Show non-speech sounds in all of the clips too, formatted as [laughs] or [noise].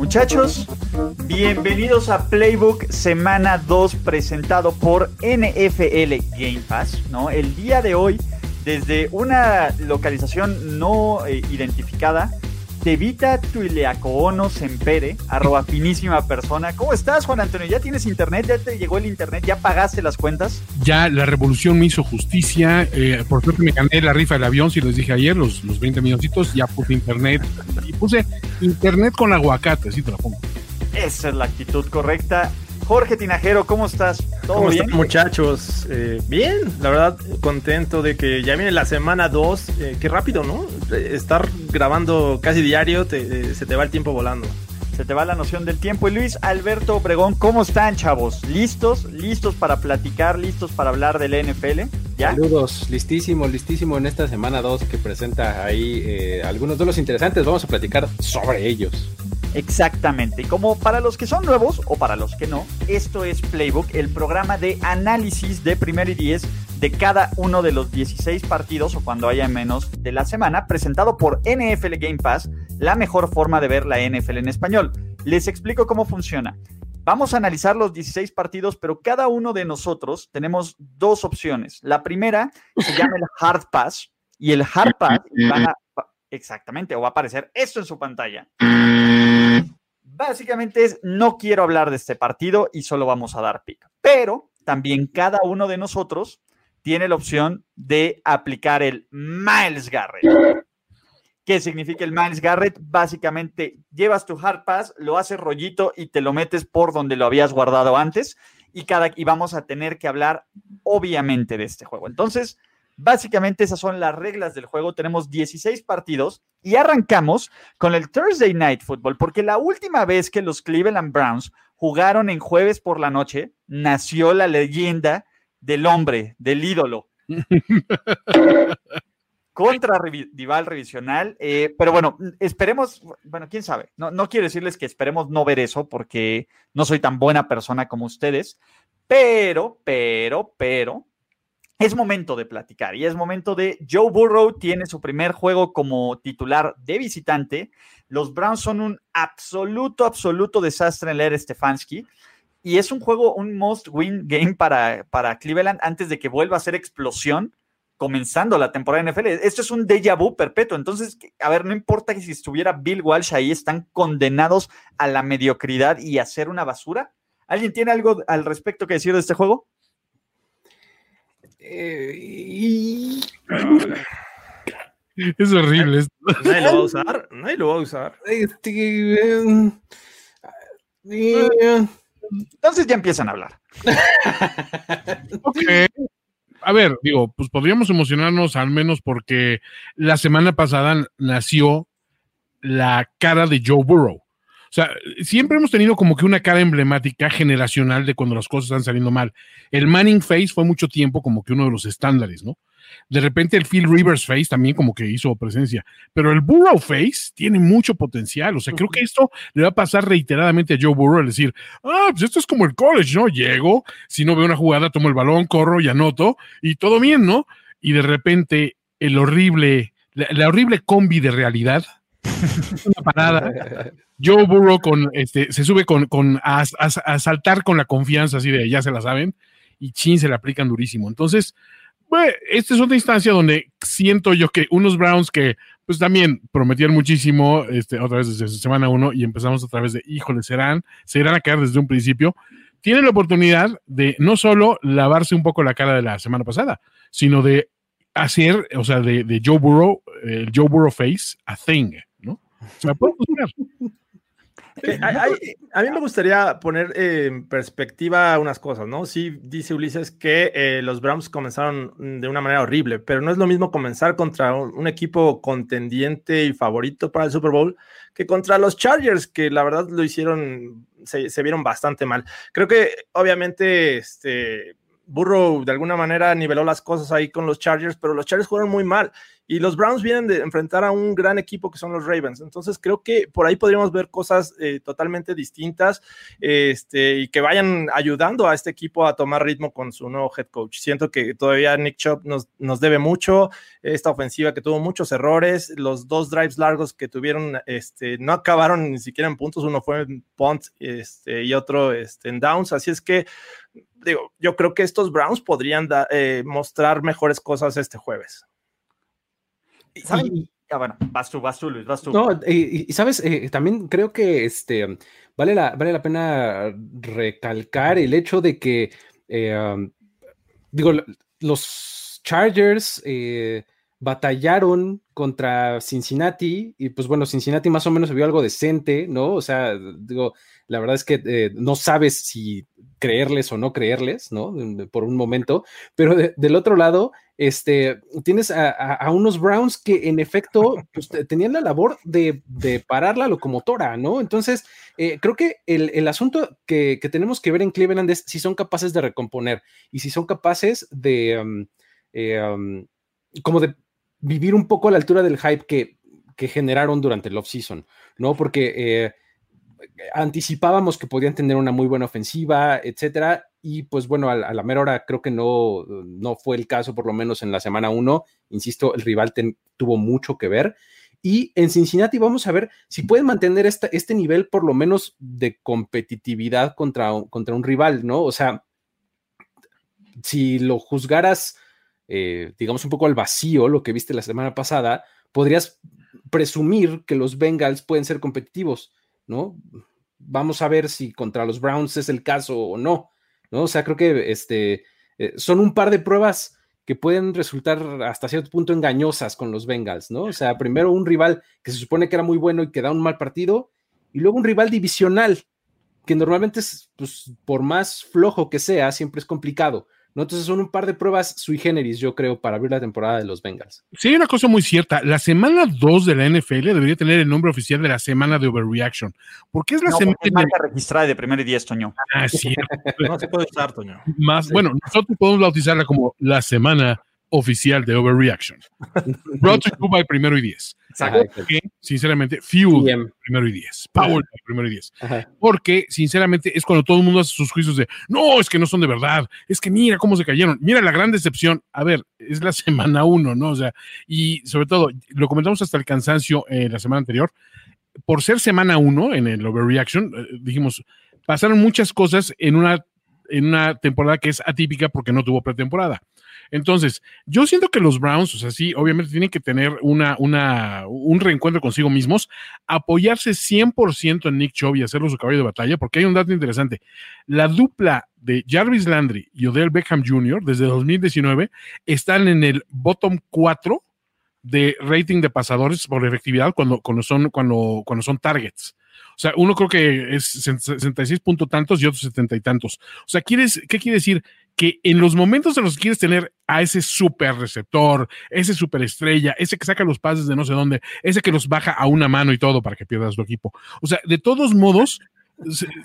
Muchachos, bienvenidos a Playbook Semana 2 presentado por NFL Game Pass, ¿no? El día de hoy, desde una localización no eh, identificada, Tevita Tuileacoono Sempere, arroba finísima persona. ¿Cómo estás, Juan Antonio? ¿Ya tienes internet? ¿Ya te llegó el internet? ¿Ya pagaste las cuentas? Ya la revolución me hizo justicia. Eh, por suerte me gané la rifa del avión, si les dije ayer, los, los 20 milloncitos. Ya puse internet. Y puse internet con aguacate, así te lo pongo. Esa es la actitud correcta. Jorge Tinajero, ¿cómo estás? ¿Todo ¿Cómo bien? Están, muchachos? Eh, bien, la verdad, contento de que ya viene la semana 2. Eh, qué rápido, ¿no? Estar grabando casi diario, te, se te va el tiempo volando. Se te va la noción del tiempo. Y Luis Alberto Obregón, ¿cómo están, chavos? ¿Listos? ¿Listos para platicar? ¿Listos para hablar del NFL? ¿Ya? Saludos, listísimo, listísimo en esta semana 2 que presenta ahí eh, algunos de los interesantes. Vamos a platicar sobre ellos. Exactamente. Como para los que son nuevos o para los que no, esto es Playbook, el programa de análisis de primer y diez de cada uno de los 16 partidos o cuando haya menos de la semana, presentado por NFL Game Pass, la mejor forma de ver la NFL en español. Les explico cómo funciona. Vamos a analizar los 16 partidos, pero cada uno de nosotros tenemos dos opciones. La primera se llama el Hard Pass y el Hard Pass exactamente, o va a aparecer esto en su pantalla. Básicamente es, no quiero hablar de este partido y solo vamos a dar pick. Pero también cada uno de nosotros tiene la opción de aplicar el Miles Garrett. ¿Qué significa el Miles Garrett? Básicamente llevas tu hard pass, lo haces rollito y te lo metes por donde lo habías guardado antes y, cada, y vamos a tener que hablar obviamente de este juego. Entonces, Básicamente esas son las reglas del juego. Tenemos 16 partidos y arrancamos con el Thursday Night Football, porque la última vez que los Cleveland Browns jugaron en jueves por la noche, nació la leyenda del hombre, del ídolo. [laughs] contra rival revisional. Eh, pero bueno, esperemos, bueno, quién sabe. No, no quiero decirles que esperemos no ver eso porque no soy tan buena persona como ustedes. Pero, pero, pero, es momento de platicar y es momento de Joe Burrow tiene su primer juego como titular de visitante. Los Browns son un absoluto, absoluto desastre en leer Stefanski. Y es un juego, un must win game para, para Cleveland antes de que vuelva a ser explosión comenzando la temporada NFL. Esto es un déjà vu perpetuo. Entonces, a ver, no importa que si estuviera Bill Walsh ahí, están condenados a la mediocridad y a ser una basura. ¿Alguien tiene algo al respecto que decir de este juego? Eh, es horrible. Nadie lo va a usar. Nadie lo va a usar. Este, Entonces ya empiezan a hablar. [laughs] A ver, digo, pues podríamos emocionarnos al menos porque la semana pasada nació la cara de Joe Burrow. O sea, siempre hemos tenido como que una cara emblemática generacional de cuando las cosas están saliendo mal. El Manning Face fue mucho tiempo como que uno de los estándares, ¿no? De repente el Phil Rivers Face también como que hizo presencia, pero el Burrow Face tiene mucho potencial. O sea, creo que esto le va a pasar reiteradamente a Joe Burrow, al decir, ah, pues esto es como el college, ¿no? Llego, si no veo una jugada, tomo el balón, corro y anoto y todo bien, ¿no? Y de repente el horrible, la, horrible combi de realidad, [laughs] una parada. Joe Burrow con, este, se sube con, a, saltar con la confianza así de ya se la saben y chin se le aplican durísimo. Entonces, esta es otra instancia donde siento yo que unos Browns que pues también prometían muchísimo, este, otra vez desde semana uno y empezamos a través de, híjole, serán, se irán a caer desde un principio, tienen la oportunidad de no solo lavarse un poco la cara de la semana pasada, sino de hacer, o sea, de, de Joe Burrow el Joe Burrow face a thing, [laughs] Eh, a mí me gustaría poner en perspectiva unas cosas, ¿no? Sí, dice Ulises que eh, los Browns comenzaron de una manera horrible, pero no es lo mismo comenzar contra un, equipo contendiente y favorito para el Super Bowl que contra los Chargers, que la verdad lo hicieron, se, se vieron bastante mal. Creo que obviamente este, Burrow de alguna manera niveló las cosas ahí con los Chargers, pero los Chargers jugaron muy mal y los Browns vienen de enfrentar a un gran equipo que son los Ravens. Entonces creo que por ahí podríamos ver cosas eh, totalmente distintas este, y que vayan ayudando a este equipo a tomar ritmo con su nuevo head coach. Siento que todavía Nick Chubb nos, debe mucho, esta ofensiva que tuvo muchos errores, los dos drives largos que tuvieron este, no acabaron ni siquiera en puntos, uno fue en punt este, y otro en downs, así es que digo, yo creo que estos Browns podrían eh, mostrar mejores cosas este jueves. ¿Saben? Ah, bueno, vas tú, vas tú, Luis, vas tú. No, y, sabes, eh, también creo que este, vale, la, vale la pena recalcar el hecho de que, eh, um, digo, los Chargers batallaron contra Cincinnati y pues bueno, Cincinnati más o menos vio algo decente, ¿no? O sea, digo, la verdad es que no sabes si creerles o no creerles, ¿no? Por un momento, pero del otro lado, este, tienes a, unos Browns que en efecto [laughs] pues, tenían la labor de, parar la locomotora, ¿no? Entonces, eh, creo que el, asunto que, tenemos que ver en Cleveland es si son capaces de recomponer y si son capaces de, um, eh, um, como de vivir un poco a la altura del hype que, que generaron durante el off-season, ¿no? Porque... Eh, anticipábamos que podían tener una muy buena ofensiva, etcétera, y pues bueno, a, la mera hora creo que no, no fue el caso, por lo menos en la semana uno. Insisto, el rival tuvo mucho que ver. Y en Cincinnati vamos a ver si pueden mantener este nivel por lo menos de competitividad contra, contra un rival, ¿no? O sea, si lo juzgaras, eh, digamos, un poco al vacío, lo que viste la semana pasada, podrías presumir que los Bengals pueden ser competitivos ¿no? Vamos a ver si contra los Browns es el caso o no, ¿no? O sea, creo que este, eh, son un par de pruebas que pueden resultar hasta cierto punto engañosas con los Bengals, ¿no? O sea, primero un rival que se supone que era muy bueno y que da un mal partido, y luego un rival divisional, que normalmente es, pues, por más flojo que sea, siempre es complicado. ¿No? Entonces son un par de pruebas sui generis, yo creo, para abrir la temporada de los Bengals. Sí, hay una cosa muy cierta. La semana 2 de la NFL debería tener el nombre oficial de la semana de Overreaction. Porque es la semana. Es marca registrada de primero y diez, Toño. Ah, sí. [laughs] no se puede usar, Toño. Más, bueno, nosotros podemos bautizarla como la semana oficial de Overreaction. Brought to you by primero y diez. Porque, sinceramente, Fuel primero y diez. Power primero y diez. Porque, sinceramente, es cuando todo el mundo hace sus juicios de no, es que no son de verdad. Es que mira cómo se cayeron. Mira la gran decepción. A ver, es la [laughs] semana uno, ¿no? O sea, y sobre todo, lo comentamos hasta el cansancio eh, la semana anterior. Por ser semana uno en el Overreaction, eh, dijimos, pasaron muchas cosas en una, en una temporada que es atípica porque no tuvo pretemporada. Entonces, yo siento que los Browns, o sea, sí, obviamente tienen que tener una, una, un reencuentro consigo mismos, apoyarse 100% en Nick Chubb y hacerlo su caballo de batalla, porque hay un dato interesante. La dupla de Jarvis Landry y Odell Beckham Jr. desde 2019 están en el bottom 4 de rating de pasadores por efectividad cuando, cuando, son, cuando, cuando son targets. O sea, uno creo que es 66 puntos tantos y otros 70 y tantos. O sea, ¿quieres, ¿qué quiere decir? Que en los momentos en los que quieres tener a ese super receptor, ese super estrella, ese que saca los pases de no sé dónde, ese que los baja a una mano y todo para que pierdas tu equipo. O sea, de todos modos,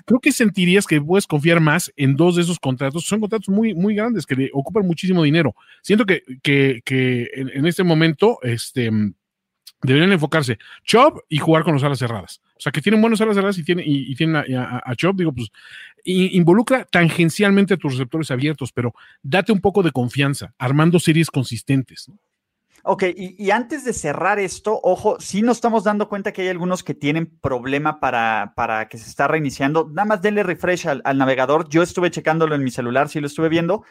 creo que sentirías que puedes confiar más en dos de esos contratos. Son contratos muy, muy grandes que ocupan muchísimo dinero. Siento que, que, que en, en, este momento, este deberían enfocarse Chop y jugar con las alas cerradas. O sea, que tienen buenas alas cerradas y tienen, y, tienen a, a, Chop, digo, pues involucra tangencialmente a tus receptores abiertos, pero date un poco de confianza, armando series consistentes. Ok, y, antes de cerrar esto, ojo, sí nos estamos dando cuenta que hay algunos que tienen problema para, para que se está reiniciando. Nada más denle refresh al, al navegador. Yo estuve checándolo en mi celular, sí lo estuve viendo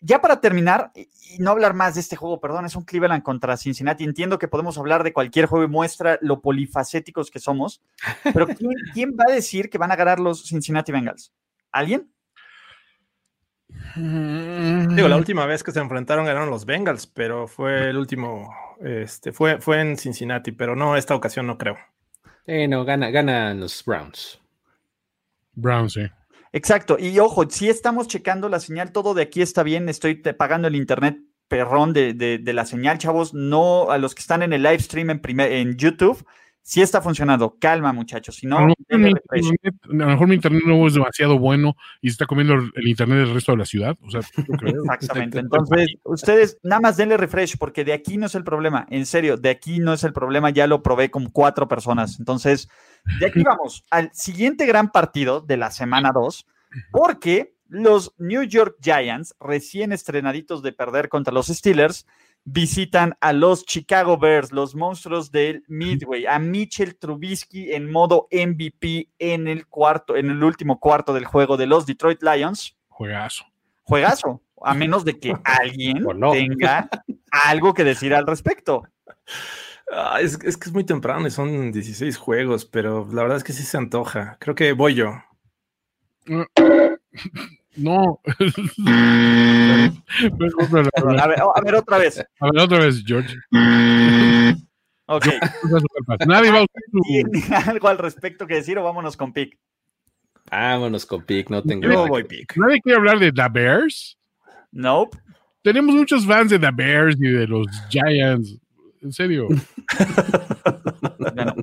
ya para terminar, y no hablar más de este juego, perdón, es un Cleveland contra Cincinnati. Entiendo que podemos hablar de cualquier juego y muestra lo polifacéticos que somos, pero [laughs] ¿quién, va a decir que van a ganar los Cincinnati Bengals? ¿Alguien? Digo, la última vez que se enfrentaron ganaron los Bengals, pero fue el último Este, fue, fue en Cincinnati, pero no, esta ocasión no creo. Eh, no, gana, ganan los Browns. Browns, sí. Exacto. Y ojo, si estamos checando la señal, todo de aquí está bien. Estoy pagando el internet perrón de, de- de la señal, chavos. No a los que están en el live stream en, primer- en YouTube. Sí está funcionando. Calma, muchachos. Si a, no, lo mejor denle mi refresh. internet, a lo mejor mi internet no es demasiado bueno y se está comiendo el, el internet del resto de la ciudad. O sea, yo creo. [laughs] Exactamente. Entonces, ustedes nada más denle refresh porque de aquí no es el problema. En serio, de aquí no es el problema. Ya lo probé con cuatro personas. Entonces, de aquí vamos al siguiente gran partido de la semana 2, porque los New York Giants, recién estrenaditos de perder contra los Steelers, visitan a los Chicago Bears, los monstruos del Midway, a Mitchell Trubisky en modo MVP en el cuarto, en el último cuarto del juego de los Detroit Lions Juegazo. juegazo, a menos de que [laughs] alguien no. tenga algo que decir al respecto. Ah, es, es que es muy temprano y son 16 juegos, pero la verdad es que sí se antoja. Creo que voy yo. No. [laughs] A ver, oh, a ver otra vez. A ver, otra vez, George. [laughs] Ok. Nadie va a usar su- ¿Tiene algo al respecto que decir o vámonos con pick? Vámonos con pick, no tengo. Yo nada voy pick. Nadie quiere hablar de The Bears. Nope. Tenemos muchos fans de The Bears y de los Giants. En serio. Bueno,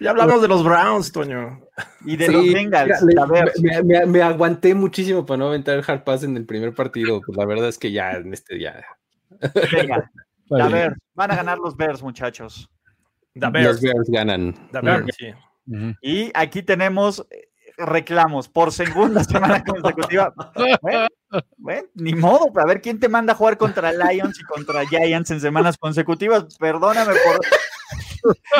Ya hablamos de los Browns, Toño. y de Sí, los Bengals, mira, a ver, me, me- me aguanté muchísimo para no aventar el hard pass en el primer partido. Pues la verdad es que ya en este ya. venga, a ver, van a ganar los Bears, muchachos. The Los Bears. Bears ganan. The Bears, sí. Y aquí tenemos reclamos por segunda [laughs] semana consecutiva. Bueno, bueno, ni modo, a ver quién te manda a jugar contra Lions y contra Giants en semanas consecutivas. Perdóname por.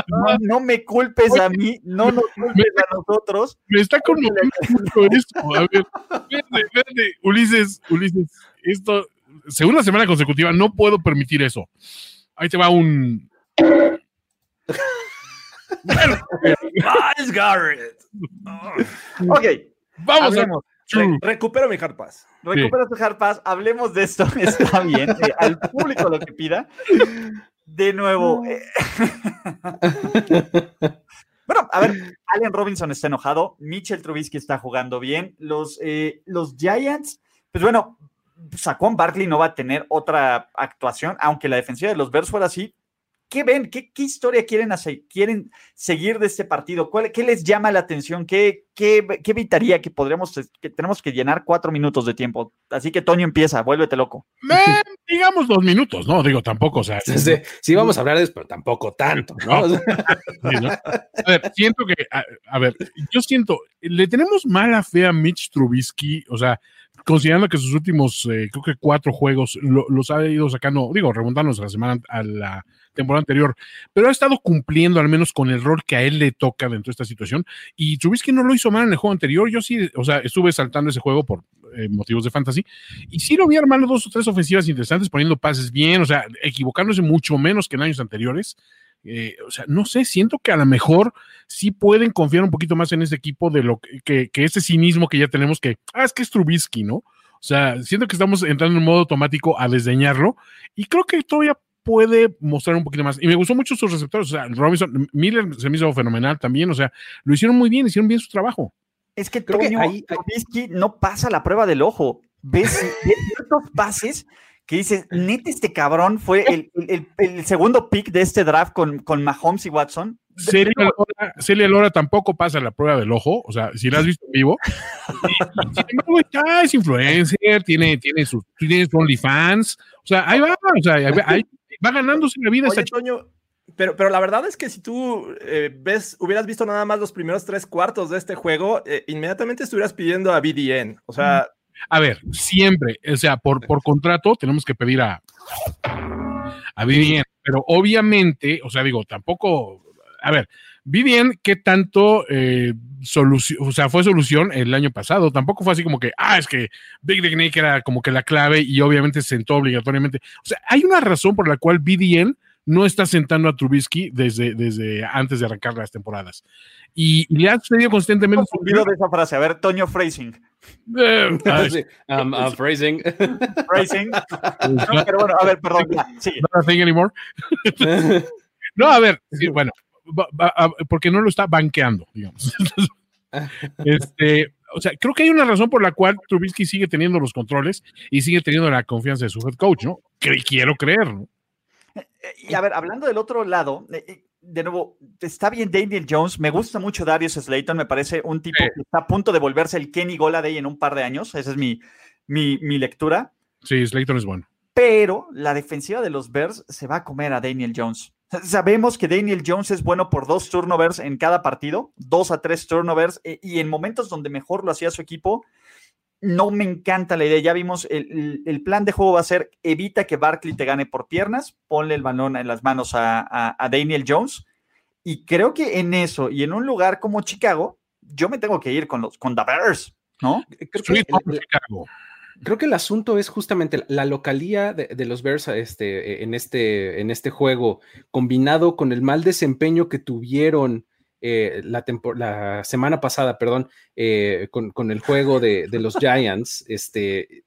No, no me culpes a mí, no nos culpes a nosotros. Me está conmoviendo esto. A ver, espérate, espérate. Ulises, Ulises, esto, segunda semana consecutiva, no puedo permitir eso. Ahí te va un. Miles Garrett. Ah. Ok, Vamos hablemos. Recupero mi hard pass. Recupera tu hard pass, hablemos de esto, [laughs] está bien, eh, al público lo que pida. De nuevo. eh, [laughs] bueno, a ver, Allen Robinson está enojado, Mitchell Trubisky está jugando bien, los, eh, los Giants, pues bueno, Saquon Barkley no va a tener otra actuación, aunque la defensiva de los Bears fuera así. ¿Qué ven? ¿Qué, qué historia quieren, hacer, quieren seguir de este partido? ¿Cuál- ¿Qué les llama la atención? ¿Qué, qué, qué evitaría que podríamos, que tenemos que llenar cuatro minutos de tiempo? Así que Toño empieza, vuélvete loco. Digamos dos minutos, ¿no? Digo, tampoco, o sea. Sí, sí, vamos a hablar de eso, pero tampoco tanto, ¿no? Sí, ¿no? A ver, siento que, a, a ver, yo siento, le tenemos mala fe a Mitch Trubisky, o sea, considerando que sus últimos, eh, creo que cuatro juegos lo- los ha ido sacando, digo, remontándonos a la semana, a la temporada anterior, pero ha estado cumpliendo al menos con el rol que a él le toca dentro de esta situación, y Trubisky no lo hizo mal en el juego anterior, yo sí, o sea, estuve saltando ese juego por eh, motivos de fantasy, y sí lo vi armando dos o tres ofensivas interesantes, poniendo pases bien, o sea, equivocándose mucho menos que en años anteriores, eh, o sea, no sé, siento que a lo mejor sí pueden confiar un poquito más en este equipo de lo que, que, que ese cinismo que ya tenemos que, ah, es que es Trubisky, ¿no? O sea, siento que estamos entrando en modo automático a desdeñarlo y creo que todavía puede mostrar un poquito más. Y me gustó mucho sus receptores, o sea, Robinson, Miller se me hizo fenomenal también, o sea, lo hicieron muy bien, hicieron bien su trabajo. Es que Creo Toño ahí- Trubisky no pasa la prueba del ojo. ¿Ves, ves ciertos pases que dices, [laughs] neta, este cabrón fue el, el- el- el segundo pick de este draft con, con Mahomes y Watson? Celia Lora, Celia Lora tampoco pasa la prueba del ojo, o sea, si la has visto en vivo. Sin embargo, ya es influencer, tiene, tiene sus tiene su OnlyFans, o sea, ahí va, o sea, ahí va, ahí va ganándose la vida Oye, chica. Toño, pero, pero la verdad es que si tú eh, ves, hubieras visto nada más los primeros tres cuartos de este juego, eh, inmediatamente estuvieras pidiendo a BDN. O sea, A ver, siempre, o sea, por, por contrato tenemos que pedir a, a Vivian, pero obviamente, o sea, digo, tampoco, a ver, Vivian, ¿qué tanto eh, solución, o sea, fue solución el año pasado? Tampoco fue así como que, ah, es que Big Dick Nick era como que la clave y obviamente sentó obligatoriamente. O sea, hay una razón por la cual BDN no está sentando a Trubisky desde, desde antes de arrancar las temporadas. Y, le ha sucedido constantemente. de esa frase. A ver, Toño Phrasing. Eh, um, uh, phrasing. [laughs] Racing. No, pero bueno, a ver, perdón, ya, sigue. not a thing anymore. [laughs] No, a ver, sí, bueno, va- va- a- porque no lo está banqueando, digamos. [laughs] Este, o sea, creo que hay una razón por la cual Trubisky sigue teniendo los controles y sigue teniendo la confianza de su head coach, ¿no? Que quiero creer, ¿no? Eh, Y a ver, hablando del otro lado, eh, eh, de nuevo, está bien Daniel Jones, me gusta mucho Darius Slayton, me parece un tipo Sí. que está a punto de volverse el Kenny Goladay en un par de años, esa es mi, mi, mi lectura, Sí, Slayton es bueno. pero la defensiva de los Bears se va a comer a Daniel Jones. Sabemos que Daniel Jones es bueno por dos turnovers en cada partido, dos a tres turnovers, eh, y en momentos donde mejor lo hacía su equipo, no me encanta la idea. Ya vimos, el, el- plan de juego va a ser evita que Barkley te gane por piernas, ponle el balón en las manos a, a- a Daniel Jones. Y creo que en eso y en un lugar como Chicago, yo me tengo que ir con los con the Bears, ¿no? Creo que el- Home el- Chicago. Creo que el asunto es justamente la localía de, de los Bears este, en, este, en este juego, combinado con el mal desempeño que tuvieron eh, la, semana pasada, perdón, eh, con, el juego de, los Giants, este,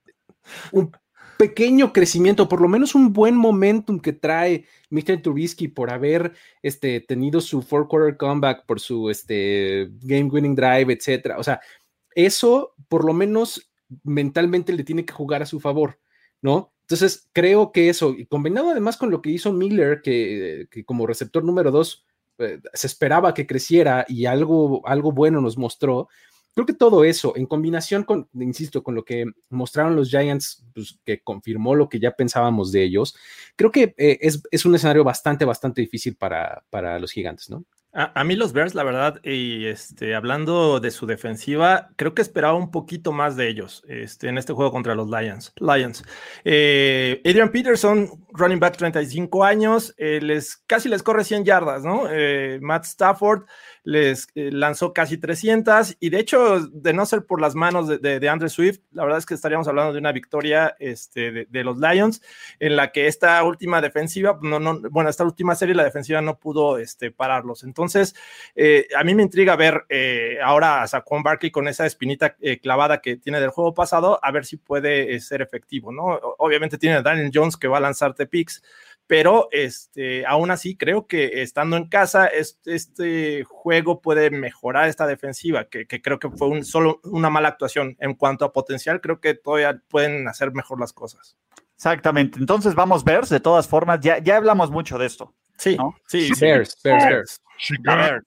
un pequeño crecimiento, por lo menos un buen momentum que trae Mr. Trubisky por haber este, tenido su four quarter comeback, por su este, game winning drive, etcétera. O sea, eso por lo menos mentalmente le tiene que jugar a su favor, ¿no? Entonces, creo que eso, y combinado además con lo que hizo Miller, que como receptor número dos eh, se esperaba que creciera y algo, algo bueno nos mostró, creo que todo eso, en combinación con, insisto, con lo que mostraron los Giants, pues, que confirmó lo que ya pensábamos de ellos, creo que eh, es, es un escenario bastante, bastante difícil para, para los gigantes, ¿no? A, mí los Bears, la verdad, y este, hablando de su defensiva, creo que esperaba un poquito más de ellos este, en este juego contra los Lions. Lions. Eh, Adrian Peterson, running back 35 años, eh, les, casi les corre 100 yardas, ¿no? Eh, Matt Stafford les lanzó casi 300 y de hecho, de no ser por las manos de, de, de Andre Swift, la verdad es que estaríamos hablando de una victoria este, de, de, los Lions en la que esta última defensiva, no, no, bueno, esta última serie la defensiva no pudo este, pararlos. Entonces, eh, a mí me intriga ver eh, ahora a Saquon Barkley con esa espinita eh, clavada que tiene del juego pasado, a ver si puede ser efectivo, ¿no? Obviamente tiene a Daniel Jones que va a lanzarte picks, pero este, aún así creo que estando en casa, este, juego puede mejorar esta defensiva, que, creo que fue solo una mala actuación. En cuanto a potencial, creo que todavía pueden hacer mejor las cosas. Exactamente. Entonces vamos Bears, de todas formas, ya, ya hablamos mucho de esto. Sí, ¿no? sí, sí. Bears, Bears, Bears. Bears.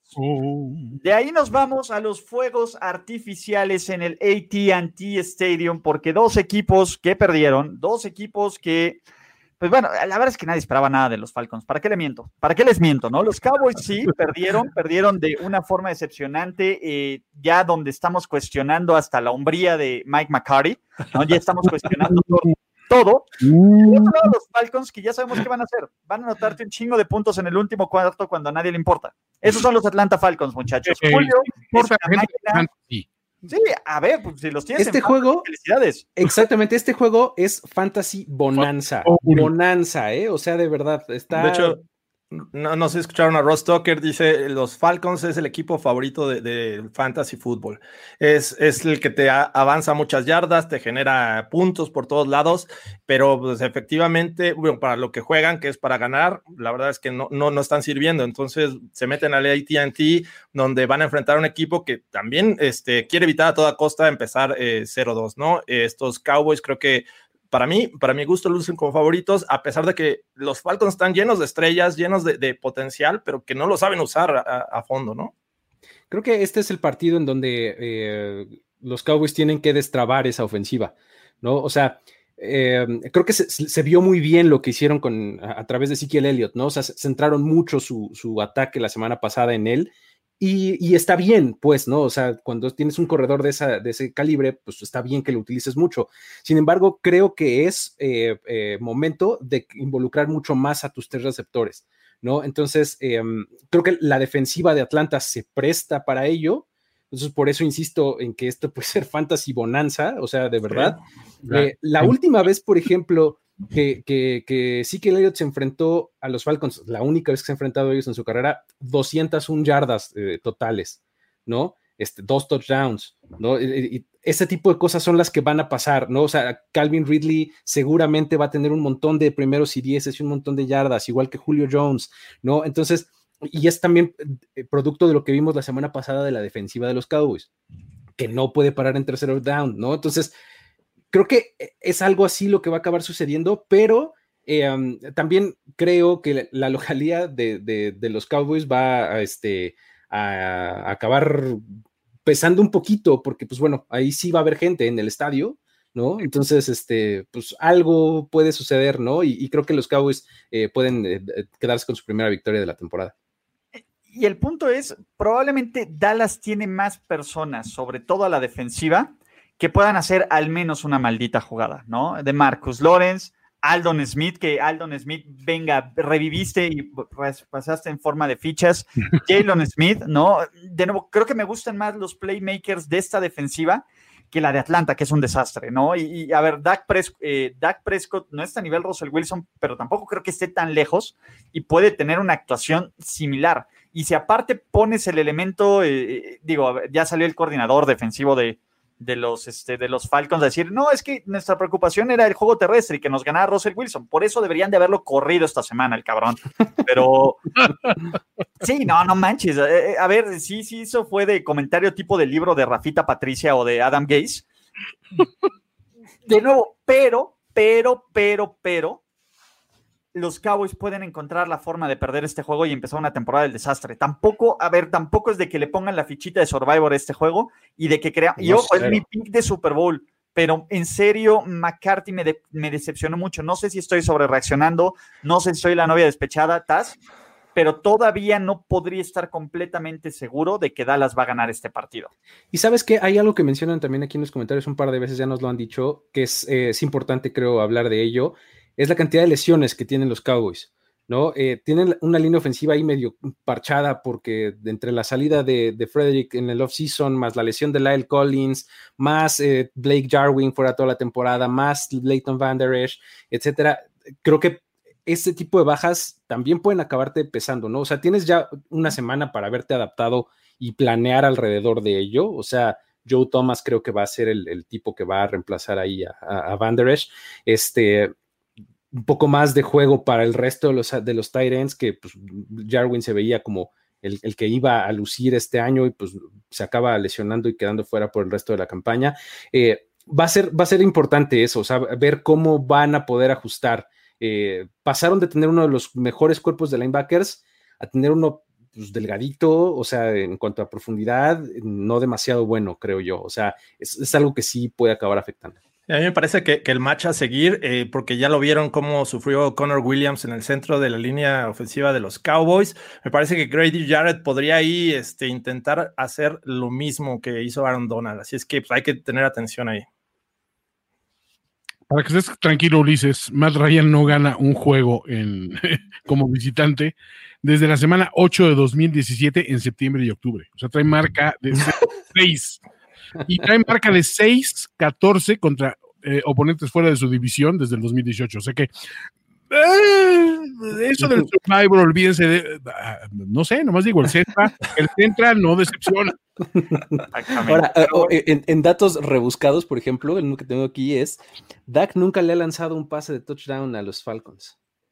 De ahí nos vamos a los fuegos artificiales en el ATT Stadium, porque dos equipos que perdieron, dos equipos que, pues bueno, la verdad es que nadie esperaba nada de los Falcons. ¿Para qué le miento? ¿Para qué les miento? ¿No? Los Cowboys sí perdieron, perdieron de una forma decepcionante, eh, ya donde estamos cuestionando hasta la hombría de Mike McCarty, ¿no? Ya estamos cuestionando todo [laughs] todo. Uh. Y otro lado, los Falcons, que ya sabemos qué van a hacer. Van a anotarte un chingo de puntos en el último cuarto cuando a nadie le importa. Esos son los Atlanta Falcons, muchachos. Eh, Julio, es máquina. Sí. Sí, a ver, pues, si los tienes Este en juego, felicidades. Exactamente, este juego es Fantasy Bonanza. Oh, bonanza, ¿eh? O sea, de verdad, está. De hecho, no, no sé, escucharon a Ross Tucker, dice, los Falcons es el equipo favorito de, Fantasy Football. Es, es, el que te avanza muchas yardas, te genera puntos por todos lados, pero pues efectivamente, bueno, para lo que juegan, que es para ganar, la verdad es que no, no, no están sirviendo. Entonces se meten al ATT, donde van a enfrentar a un equipo que también este, quiere evitar a toda costa empezar eh, 0-2, ¿no? Estos Cowboys creo que para mí, para mi gusto, lucen como favoritos, a pesar de que los Falcons están llenos de estrellas, llenos de, potencial, pero que no lo saben usar a, fondo, ¿no? Creo que este es el partido en donde eh, los Cowboys tienen que destrabar esa ofensiva, ¿no? O sea, eh, creo que se, vio muy bien lo que hicieron con, a, a través de Ezekiel Elliott, ¿no? O sea, centraron mucho su, su ataque la semana pasada en él. Y, y, está bien, pues, ¿no? O sea, cuando tienes un corredor de, esa, de ese calibre, pues está bien que lo utilices mucho. Sin embargo, creo que es eh, eh, momento de involucrar mucho más a tus tres receptores, ¿no? Entonces, eh, creo que la defensiva de Atlanta se presta para ello. Entonces, por eso insisto en que esto puede ser [laughs] fantasy bonanza, o sea, de verdad. Sí. la última vez, por ejemplo, que, que, que sí que Elliott se enfrentó a los Falcons, la única vez que se ha enfrentado a ellos en su carrera, 201 yardas eh, totales, ¿no? Este, dos touchdowns, ¿no? Y, este tipo de cosas son las que van a pasar, ¿no? O sea, Calvin Ridley seguramente va a tener un montón de primeros y dieces y un montón de yardas, igual que Julio Jones, ¿no? Entonces, y es también eh, producto de lo que vimos la semana pasada de la defensiva de los Cowboys, que no puede parar en tercer down, ¿no? Entonces, creo que es algo así lo que va a acabar sucediendo, pero eh, también creo que la localidad de, los Cowboys va a, este, a acabar pesando un poquito, porque pues bueno, ahí sí va a haber gente en el estadio, ¿no? Entonces, este, pues algo puede suceder, ¿no? Y, creo que los Cowboys eh, pueden eh, quedarse con su primera victoria de la temporada. Y el punto es, probablemente Dallas tiene más personas, sobre todo a la defensiva, que puedan hacer al menos una maldita jugada, ¿no? De Marcus Lawrence, Aldon Smith, que Aldon Smith, venga, reviviste y pasaste en forma de fichas. [laughs] Jalen Smith, ¿no? De nuevo, creo que me gustan más los playmakers de esta defensiva que la de Atlanta, que es un desastre, ¿no? Y, a ver, Dak, eh, Dak, Prescott no está a nivel Russell Wilson, pero tampoco creo que esté tan lejos y puede tener una actuación similar. Y si aparte pones el elemento, eh, eh, digo, ya salió el coordinador defensivo de, de los, este, de los Falcons decir, no, es que nuestra preocupación era el juego terrestre y que nos ganara Russell Wilson. Por eso deberían de haberlo corrido esta semana, el cabrón. Pero [laughs] sí, no, no manches. Eh, eh, a ver, sí, sí, eso fue de comentario tipo del libro de Rafita Patricia o de Adam Gaze. De nuevo, pero, pero, pero, pero, los Cowboys pueden encontrar la forma de perder este juego y empezar una temporada del desastre. Tampoco, a ver, tampoco es de que le pongan la fichita de Survivor a este juego y de que crean. y ojo, es mi pick de Super Bowl, pero en serio, McCarthy me, me decepcionó mucho. No sé si estoy sobre reaccionando, no sé si soy la novia despechada, Taz, pero todavía no podría estar completamente seguro de que Dallas va a ganar este partido. Y sabes que hay algo que mencionan también aquí en los comentarios un par de veces, ya nos lo han dicho, que es, eh, es importante, creo, hablar de ello es la cantidad de lesiones que tienen los Cowboys. ¿no? Eh, tienen una línea ofensiva ahí medio parchada porque entre la salida de, de Frederick en el offseason, más la lesión de Lyle Collins, más eh, Blake Jarwin fuera toda la temporada, más Leighton Van Der Esch, etcétera, creo que este tipo de bajas también pueden acabarte pesando, ¿no? O sea, tienes ya una semana para haberte adaptado y planear alrededor de ello, o sea, Joe Thomas creo que va a ser el, tipo que va a reemplazar ahí a, a Van Der Esch, este un poco más de juego para el resto de los, de los tight que pues, Jarwin se veía como el, que iba a lucir este año y pues se acaba lesionando y quedando fuera por el resto de la campaña. Eh, va, a ser, va a ser importante eso, o sea, ver cómo van a poder ajustar. Eh, pasaron de tener uno de los mejores cuerpos de linebackers a tener uno pues, delgadito, o sea, en cuanto a profundidad, no demasiado bueno, creo yo. O sea, es algo que sí puede acabar afectando. A mí me parece que, el match a seguir, eh, porque ya lo vieron cómo sufrió Connor Williams en el centro de la línea ofensiva de los Cowboys. Me parece que Grady Jarrett podría ahí este, intentar hacer lo mismo que hizo Aaron Donald. Así es que pues, hay que tener atención ahí. Para que estés tranquilo, Ulises, Matt Ryan no gana un juego en, [laughs] como visitante desde la semana 8 de 2017 en septiembre y octubre. O sea, trae marca de 6. [laughs] y trae marca de 6-14 contra eh, oponentes fuera de su división desde el 2018. O sea que eh, eso del Survivor, olvídense de, ah, no sé, nomás digo, el Centra, el Centra no decepciona. Ahora, eh, en, datos rebuscados, por ejemplo, el que tengo aquí es, Dak nunca le ha lanzado un pase de touchdown a los Falcons. [laughs]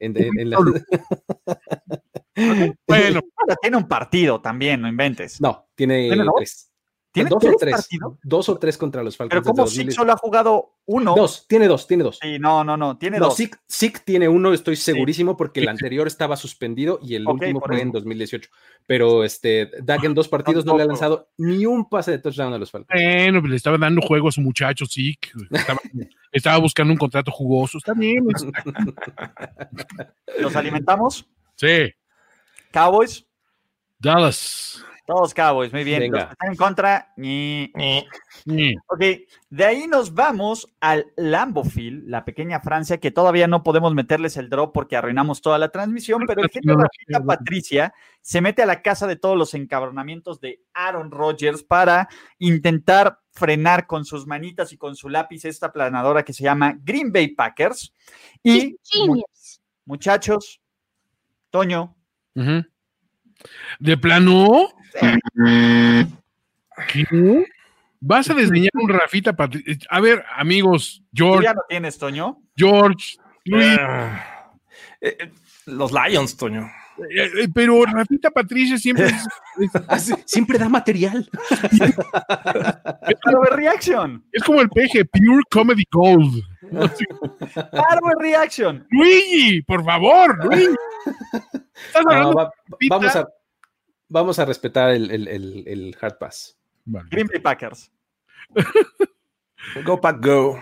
bueno, [laughs] tiene un partido también, no inventes. No, tiene tres. ¿Tiene dos o tres Dos o tres contra los Falcons. Pero como Sik solo ha jugado uno. Dos, tiene dos, tiene dos. Sí, no, no, no, tiene dos. Sik, tiene uno, estoy segurísimo, porque el anterior estaba suspendido y el último fue en 2018. Pero este, Dak en dos [laughs] partidos no le ha lanzado ni un pase de touchdown a los Falcons. Bueno, pues le estaba dando juego a su muchacho, Sik. [laughs] Estaba, buscando un contrato jugoso. Está bien. ¿Los alimentamos? Sí. Cowboys. Dallas. Todos Cowboys, muy bien. Los que están en contra, ni, Ok, de ahí nos vamos al Lambofield, la pequeña Francia, que todavía no podemos meterles el drop porque arruinamos toda la transmisión, pero el genio de Patricia se mete a la casa de todos los encabronamientos de Aaron Rodgers para intentar frenar con sus manitas y con su lápiz esta planadora que se llama Green Bay Packers. Y muchachos, Toño, ¿De plano? Vas a desdeñar un Rafita Patricia. A ver, amigos, ¿Tú George, ya lo tienes, Toño? George, Luis, Ah, eh, eh, los Lions, Toño. eh, eh, pero Rafita Patricia siempre es, es- Ah, Siempre da material. Claro, reaction. es como el peje, pure comedy gold. Claro, reaction. Luigi, por favor, Luigi. Estás No, hablando va- Rafita. vamos, a, vamos a respetar el, el, el, el hard pass. Vale. Green Bay Packers. Go Pack Go.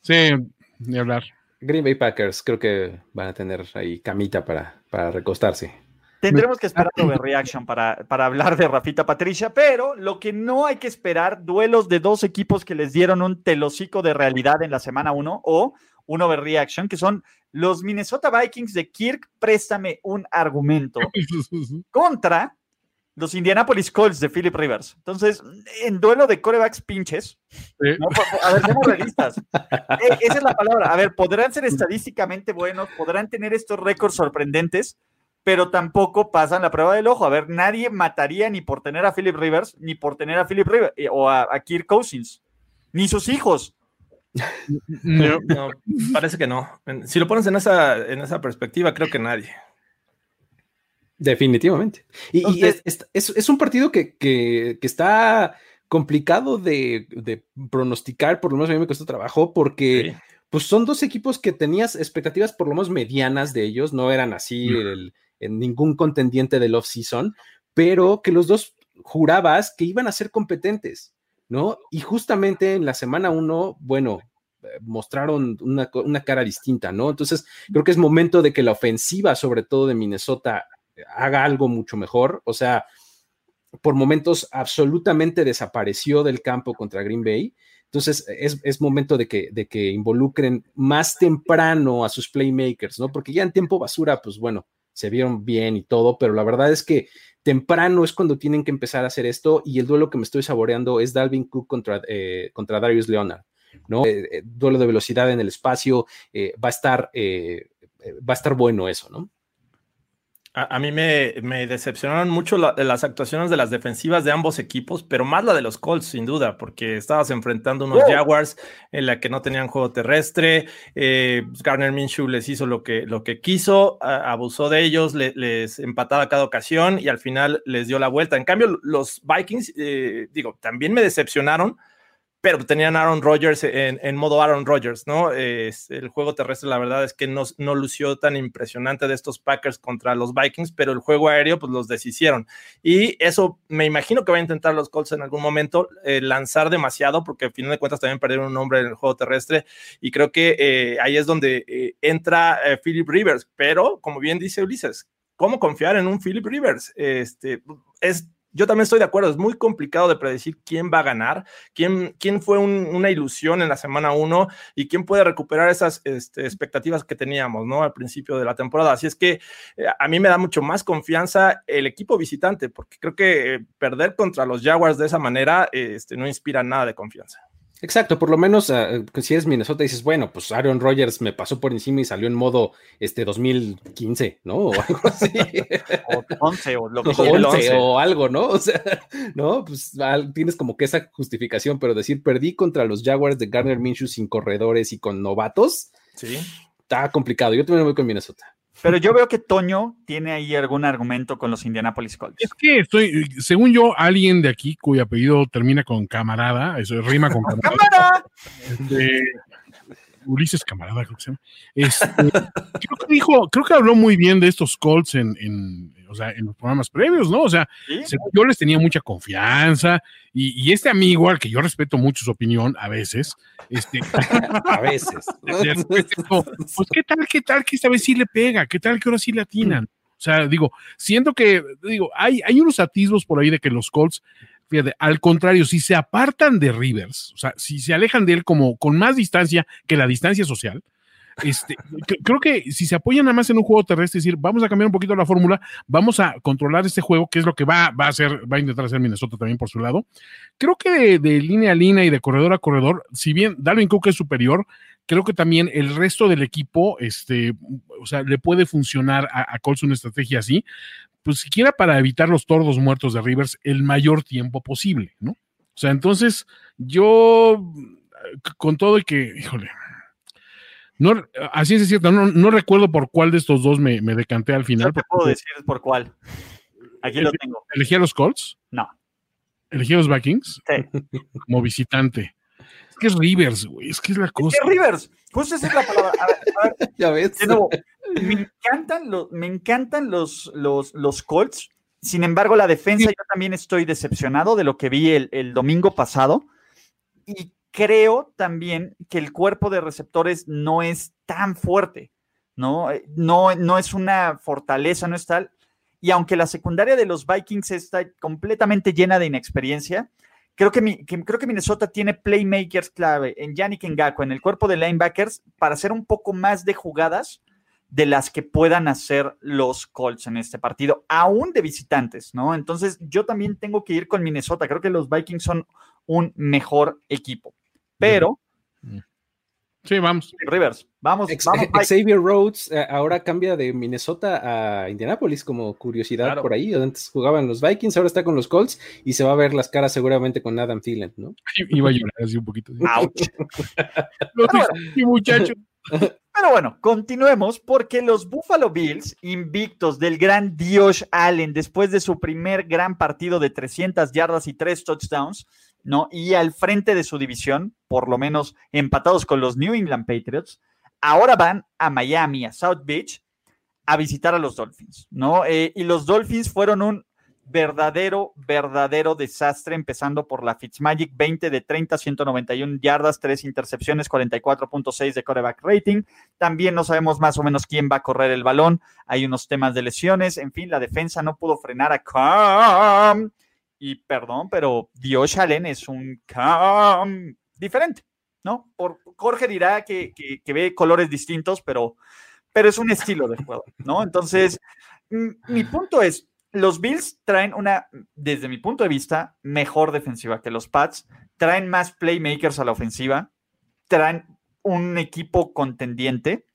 Sí, ni hablar. Green Bay Packers creo que van a tener ahí camita para, para recostarse. Tendremos que esperar [laughs] overreaction para, para hablar de Rafita Patricia, pero lo que no hay que esperar, duelos de dos equipos que les dieron un telocico de realidad en la semana 1 o un overreaction, que son los Minnesota Vikings de Kirk, préstame un argumento, [laughs] contra los Indianapolis Colts de Philip Rivers. Entonces, en duelo de corebacks pinches, Sí. ¿no? a ver, seamos realistas. [laughs] Eh, esa es la palabra. A ver, podrán ser estadísticamente buenos, podrán tener estos récords sorprendentes, pero tampoco pasan la prueba del ojo. A ver, nadie mataría ni por tener a Philip Rivers, ni por tener a Philip Rivers eh, o a, a Kirk Cousins, ni sus hijos. No, No, parece que no. Si lo pones en esa, en esa perspectiva, creo que nadie. Definitivamente. Y, Entonces- es, es- es- es un partido que, que- que está complicado de, de pronosticar, por lo menos a mí me costó trabajo, porque Sí. pues son dos equipos que tenías expectativas por lo menos medianas de ellos, no eran así el- en ningún contendiente del off-season, pero que los dos jurabas que iban a ser competentes, ¿no? Y justamente en la semana uno, bueno, eh, mostraron una, una cara distinta, ¿no? Entonces, creo que es momento de que la ofensiva, sobre todo de Minnesota, haga algo mucho mejor. O sea, por momentos absolutamente desapareció del campo contra Green Bay. Entonces, es, es momento de que, de que involucren más temprano a sus playmakers, ¿no? Porque ya en tiempo basura, pues bueno, se vieron bien y todo, pero la verdad es que temprano es cuando tienen que empezar a hacer esto y el duelo que me estoy saboreando es Dalvin Cook contra, eh, contra Darius Leonard, ¿no? Eh, eh, duelo de velocidad en el espacio, eh, va a estar, va a estar bueno eso, ¿no? A, a mí me, me decepcionaron mucho la- las actuaciones de las defensivas de ambos equipos, pero más la de los Colts, sin duda, porque estabas enfrentando unos Oh. Jaguars en la que no tenían juego terrestre. eh, Garner Minshew les hizo lo que, lo que quiso, a- abusó de ellos, le- les empataba cada ocasión y al final les dio la vuelta. En cambio, los Vikings, eh, digo, también me decepcionaron pero tenían Aaron Rodgers en, en modo Aaron Rodgers, ¿no? Es- el juego terrestre, la verdad es que no, no lució tan impresionante de estos Packers contra los Vikings, pero el juego aéreo, pues los deshicieron. Y eso me imagino que va a intentar los Colts en algún momento, eh, lanzar demasiado, porque al final de cuentas también perdieron un hombre en el juego terrestre, y creo que eh, ahí es donde eh, entra eh, Philip Rivers, pero como bien dice Ulises, ¿cómo confiar en un Philip Rivers? Este, es yo también estoy de acuerdo, es muy complicado de predecir quién va a ganar, quién, quién fue un, una ilusión en la semana 1 y quién puede recuperar esas este, expectativas que teníamos, ¿no? Al principio de la temporada. Así es que eh, a mí me da mucho más confianza el equipo visitante, porque creo que eh, perder contra los Jaguars de esa manera eh, este, no inspira nada de confianza. Exacto, por lo menos uh, si eres Minnesota dices, bueno, pues Aaron Rodgers me pasó por encima y salió en modo este 2015, ¿no? [laughs] O algo así. O 11 o lo que o, sea. el 11, 11. o algo, ¿no? [laughs] O sea, no, pues al- tienes como que esa justificación, pero decir perdí contra los Jaguars de Garner Minshew sin corredores y con novatos, Sí. está complicado. Yo también me voy con Minnesota. Pero yo veo que Toño tiene ahí algún argumento con los Indianapolis Colts. Es que estoy, según yo, alguien de aquí cuyo apellido termina con camarada, eso rima con camarada, ¡Cámara! de Ulises Camarada, creo que se llama. Este, [laughs] creo que dijo, creo que habló muy bien de estos Colts en, en, o sea, en los programas previos, ¿no? O sea, yo les tenía mucha confianza y, y este amigo, al que yo respeto mucho su opinión a veces, este, [laughs] A veces. [laughs] Después dijo, pues qué tal, qué tal que esta vez sí le pega, qué tal que ahora sí le atinan. O sea, digo, siento que, digo, hay, hay unos atisbos por ahí de que los Colts, fíjate, al contrario, si se apartan de Rivers, o sea, si se alejan de él como con más distancia que la distancia social, este, cre- creo que si se apoyan nada más en un juego terrestre, es decir, vamos a cambiar un poquito la fórmula, vamos a controlar este juego, que es lo que va, va a hacer, va a intentar hacer Minnesota también por su lado. Creo que de, línea a línea y de corredor a corredor, si bien Dalvin Cook es superior, creo que también el resto del equipo, este, o sea, le puede funcionar a, a Colts una estrategia así, pues siquiera para evitar los tordos muertos de Rivers el mayor tiempo posible, ¿no? O sea, entonces yo, con todo y que, híjole, no, así es cierto, no, no recuerdo por cuál de estos dos me, me decanté al final. No te puedo decir por cuál. Aquí lo tengo. ¿Elegí a los Colts? No. ¿Elegí a los Vikings? Sí. Como visitante. Es que es Rivers, güey. Es que es la cosa. Es que Rivers. Justo esa es la palabra. A ver, a ver. [laughs] Ya ves. De nuevo, me encantan, los, me encantan los, los, los Colts. Sin embargo, la defensa, yo también estoy decepcionado de lo que vi el, el domingo pasado. Y creo también que el cuerpo de receptores no es tan fuerte, ¿no? Eh, No, no es una fortaleza, no es tal. Y aunque la secundaria de los Vikings está completamente llena de inexperiencia, creo que, mi- creo que Minnesota tiene playmakers clave en Yannick Ngakwe, en el cuerpo de linebackers, para hacer un poco más de jugadas de las que puedan hacer los Colts en este partido, aún de visitantes, ¿no? Entonces yo también tengo que ir con Minnesota. Creo que los Vikings son un mejor equipo. Pero, Sí, vamos. Rivers, vamos, Ex- vamos. Xavier Rhodes eh, ahora cambia de Minnesota a Indianapolis como curiosidad Claro. por ahí. Antes jugaban los Vikings, ahora está con los Colts y se va a ver las caras seguramente con Adam Thielen, ¿no? Iba a llorar así un poquito. Ouch. [laughs] Lo sí, muchacho. Pero bueno, continuemos porque los Buffalo Bills, invictos del gran Josh Allen, después de su primer gran partido de 300 yardas y 3 touchdowns, ¿no? Y al frente de su división, por lo menos empatados con los New England Patriots, ahora van a Miami, a South Beach, a visitar a los Dolphins, ¿no? Eh, y los Dolphins fueron un verdadero, verdadero desastre, empezando por la Fitzmagic, 20 de 30, 191 yardas, 3 intercepciones, 44.6 de coreback rating. También no sabemos más o menos quién va a correr el balón. Hay unos temas de lesiones. En fin, la defensa no pudo frenar a Cam. Y perdón, pero Dios Allen es un Cam diferente, ¿no? Por, Jorge dirá que, que- que ve colores distintos, pero, pero es un estilo de juego, ¿no? Entonces, mi punto es, los Bills traen una, desde mi punto de vista, mejor defensiva que los Pats, traen más playmakers a la ofensiva, traen un equipo contendiente.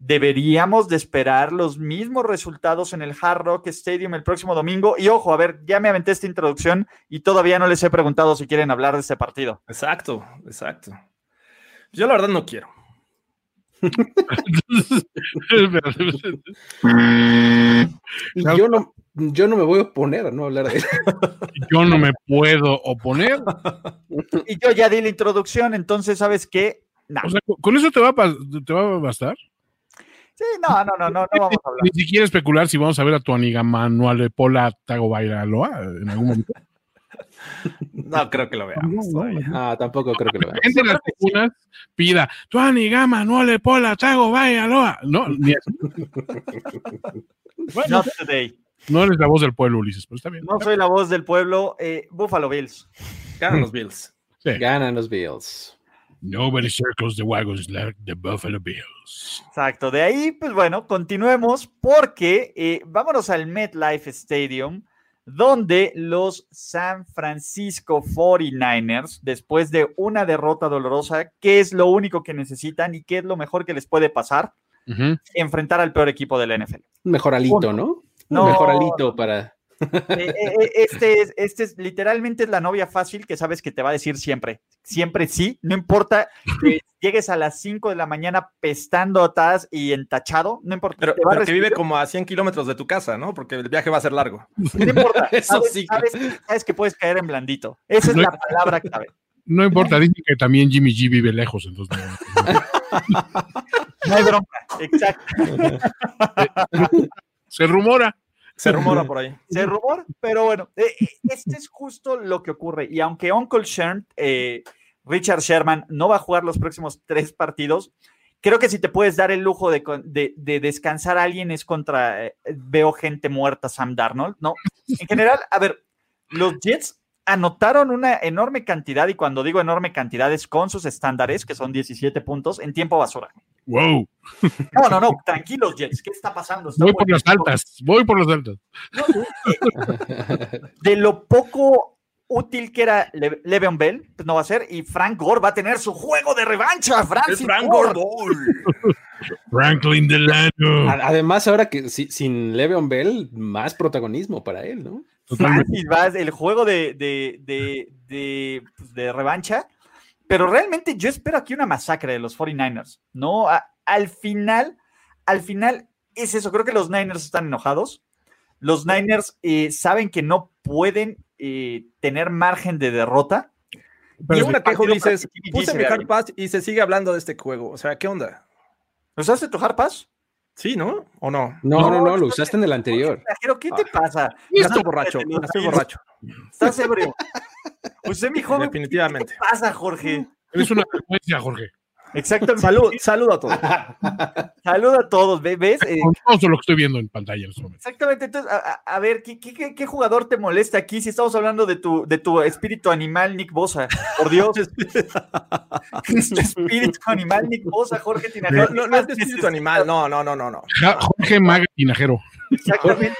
Deberíamos de esperar los mismos resultados en el Hard Rock Stadium el próximo domingo. Y ojo, a ver, ya me aventé esta introducción y todavía no les he preguntado si quieren hablar de este partido. Exacto, exacto. Yo la verdad no quiero. Y [laughs] yo no, yo no me voy a oponer a no hablar de él. Yo no me puedo oponer. Y yo ya di la introducción, entonces, ¿sabes qué? No, O sea, ¿con eso te va a, te va a bastar? Sí, no, no, no, no, no vamos a hablar. Ni siquiera especular si vamos a ver a tu amiga Manuel Pola Tagovailoa en algún momento. No creo que lo veamos. No, todavía. Ah, tampoco creo que lo veamos. Gente en las tribunas pida tu amiga Manuel Pola Tagovailoa. No, ni así. Bueno, Not today. no eres la voz del pueblo, Ulises, pero está bien. No soy la voz del pueblo. eh, Buffalo Bills. Ganan los Bills. Sí. Ganan los Bills. Nobody circles the wagons like the Buffalo Bills. Exacto. De ahí, pues bueno, continuemos porque eh, vámonos al MetLife Stadium, donde los San Francisco 49ers, después de una derrota dolorosa, ¿qué es lo único que necesitan y qué es lo mejor que les puede pasar? Enfrentar al peor equipo de la NFL. Un mejor alito, ¿no? No. Un mejor alito para. Eh, eh, eh, este, es, este es literalmente es la novia fácil que sabes que te va a decir siempre, siempre sí, no importa que [laughs] llegues a las 5 de la mañana pestando atrás y entachado, no importa. Pero, te va a pero que vive como a 100 kilómetros de tu casa, ¿no? Porque el viaje va a ser largo. no importa, [laughs] Eso sabes, sí. sabes, sabes que puedes caer en blandito. Esa es No- la palabra clave. No importa, dicen que también Jimmy G vive lejos, entonces no. [laughs] No hay bronca, exacto. Se rumora. Se [laughs] rumora por ahí. Se rumor, pero bueno, eh, este es justo lo que ocurre. Y aunque Uncle Sherm, eh, Richard Sherman, no va a jugar los próximos tres partidos, creo que si te puedes dar el lujo de- de descansar a alguien es contra, eh, veo gente muerta, Sam Darnold, ¿no? En general, a ver, los Jets anotaron una enorme cantidad, y cuando digo enorme cantidad es con sus estándares, que son 17 puntos, en tiempo basura. Wow. No, no, no, tranquilos Jets, ¿qué está pasando? Está Voy por las altas. Voy por las altas. de lo poco útil que era Le Le'Veon Bell, pues no va a ser, y Frank Gore va a tener su juego de revancha, Francis Frank Gore. Gore. Franklin Delano. Además, ahora que sin Le'Veon Bell, más protagonismo para él, ¿no? Fácil, vas, el juego de, de, de, de, pues, de revancha. Pero realmente yo espero aquí una masacre de los 49ers, ¿no? al final, al final es eso. Creo que los Niners están enojados. Los Niners eh, saben que no pueden eh, tener margen de derrota. Pero una queja, dices, puse mi hard pass y se sigue hablando de este juego. O sea, ¿qué onda? ¿Usaste tu hard pass? Sí, ¿no? ¿O no? No, no, no, lo usaste en el anterior. Pero, ¿qué te pasa? Estás borracho, estoy borracho. Estás ebrio. [laughs] Usé mi joven. Definitivamente. ¿Qué pasa, Jorge? Eres una frecuencia, Jorge. Exactamente. Salud, saludo a todos. [laughs] saludo a todos, ¿ves? Eh, todo lo que estoy viendo en pantalla este. Exactamente. Entonces, a, ver, ¿qué, ¿qué, qué, jugador te molesta aquí si estamos hablando de tu, de tu espíritu animal, Nick Bosa? Por Dios. [laughs] espíritu animal, Nick Bosa, Jorge Tinajero. No, no, es espíritu animal, no, no, no, no. Jorge Maga Tinajero. Exactamente.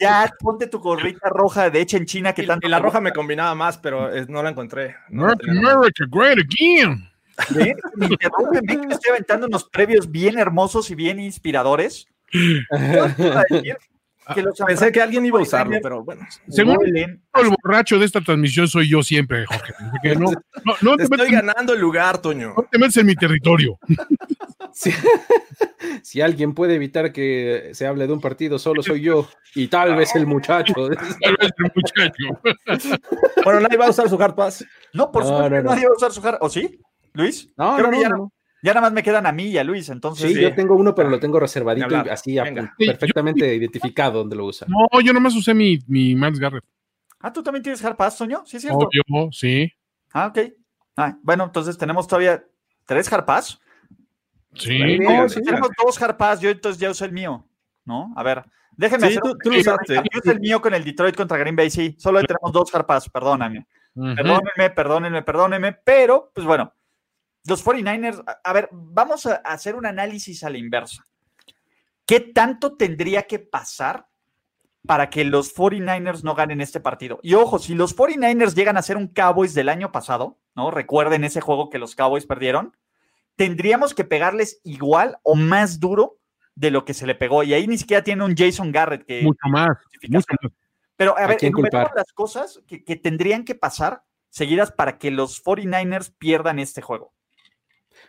Ya ponte tu gorrita roja de hecha en China que tanto. Y la roja me combinaba más, pero no la encontré. No America, great again. ¿Ven? que estoy aventando unos previos bien hermosos y bien inspiradores. [laughs] Que Pensé que alguien iba a usarlo, pero bueno. Según el borracho de esta transmisión soy yo siempre, Jorge. no, no, te, estoy ganando el lugar, Toño. No te metes en mi territorio. [laughs] [laughs] Si, alguien puede evitar que se hable de un partido, solo soy yo. Y tal vez el muchacho. tal vez el muchacho. bueno, nadie va a usar su hard pass. No, por supuesto, nadie va a usar su hard. ¿O sí? ¿Luis? No, no, no, ya, nada más me quedan a mí y a Luis, entonces. Sí, yo tengo uno, pero lo tengo reservadito y así perfectamente identificado donde lo usa. No, yo nomás usé mi, mi Miles Garrett. Ah, ¿tú también tienes Hard Pass, Toño? Sí, cierto. Obvio, sí. Ah, ok. Ah, bueno, entonces tenemos todavía tres Hard Pass. Sí. Tenemos dos Hard Pass, yo entonces ya usé el mío, ¿no? A ver, déjenme sí, Tú, lo usaste. Yo usé el mío con el Detroit contra Green Bay, sí. Solo tenemos dos Hard Pass, perdóname. Perdónenme, perdónenme, perdónenme, pero, pues bueno, los 49ers, a, ver, vamos a hacer un análisis a la inversa. ¿Qué tanto tendría que pasar para que los 49ers no ganen este partido? Y ojo, si los 49ers llegan a ser un Cowboys del año pasado, ¿no? Recuerden ese juego que los Cowboys perdieron, tendríamos que pegarles igual o más duro de lo que se le pegó. Y ahí ni siquiera tiene un Jason Garrett que... Mucho más. Pero a ver, las cosas que, que tendrían que pasar seguidas para que los 49ers pierdan este juego.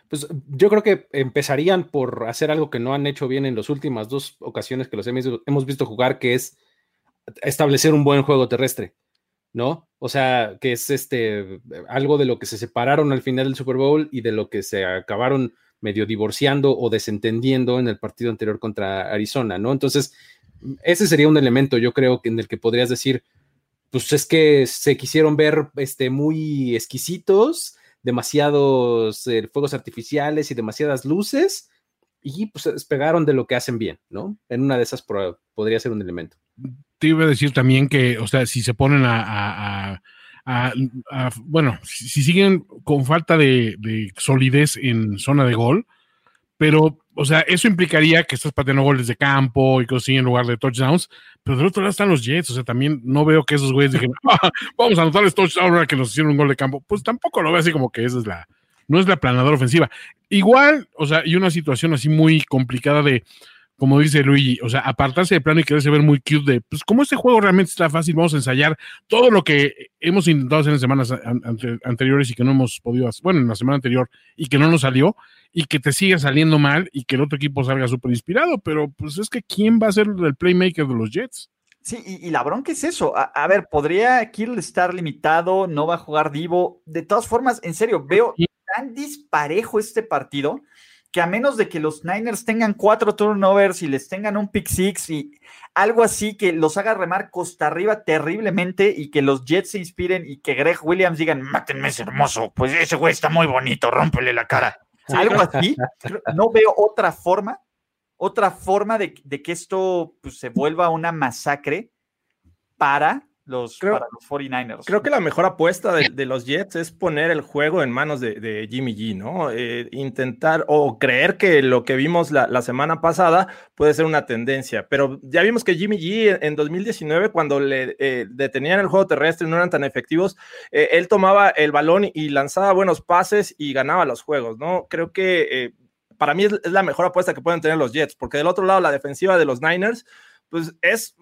Pues yo creo que empezarían por hacer algo que no han hecho bien en las últimas dos ocasiones que los hemos visto jugar, que es establecer un buen juego terrestre, ¿no? O sea, que es este algo de lo que se separaron al final del Super Bowl y de lo que se acabaron medio divorciando o desentendiendo en el partido anterior contra Arizona, ¿no? Entonces, ese sería un elemento, yo creo, en el que podrías decir, pues es que se quisieron ver este, muy exquisitos, demasiados eh, fuegos artificiales y demasiadas luces y pues se despegaron de lo que hacen bien, ¿no? En una de esas podría ser un elemento. Te iba a decir también que, o sea, si se ponen a, bueno, si, siguen con falta de, de, solidez en zona de gol, pero o sea, eso implicaría que estás pateando goles de campo y cosas así en lugar de touchdowns, pero del otro lado están los Jets, o sea, también no veo que esos güeyes digan, [laughs] ah, vamos a anotarles touchdown ahora que nos hicieron un gol de campo, pues tampoco lo veo así como que esa es la, no es la planadora ofensiva. Igual, o sea, y una situación así muy complicada de, como dice Luigi, o sea, apartarse de plano y quererse ver muy cute de, pues como este juego realmente está fácil, vamos a ensayar todo lo que hemos intentado hacer en semanas anteriores y que no hemos podido hacer, bueno, en la semana anterior y que no nos salió, y que te siga saliendo mal y que el otro equipo salga súper inspirado, pero pues es que ¿quién va a ser el playmaker de los Jets? Sí, y, la bronca es eso. A, ver, podría Kill estar limitado, no va a jugar Divo. De todas formas, en serio, veo tan disparejo este partido que a menos de que los Niners tengan cuatro turnovers y les tengan un pick six y algo así que los haga remar costa arriba terriblemente y que los Jets se inspiren y que Greg Williams digan, mátenme ese hermoso, pues ese güey está muy bonito, rómpele la cara. Algo así, no veo otra forma, otra forma de, que esto pues, se vuelva una masacre para los, para los 49ers. Creo que la mejor apuesta de, los Jets es poner el juego en manos de, Jimmy G, ¿no? Eh, intentar o creer que lo que vimos la, semana pasada puede ser una tendencia, pero ya vimos que Jimmy G en 2019, cuando le eh, detenían el juego terrestre y no eran tan efectivos, eh, él tomaba el balón y lanzaba buenos pases y ganaba los juegos, ¿no? Creo que para mí es, la mejor apuesta que pueden tener los Jets, porque del otro lado la defensiva de los Niners, pues es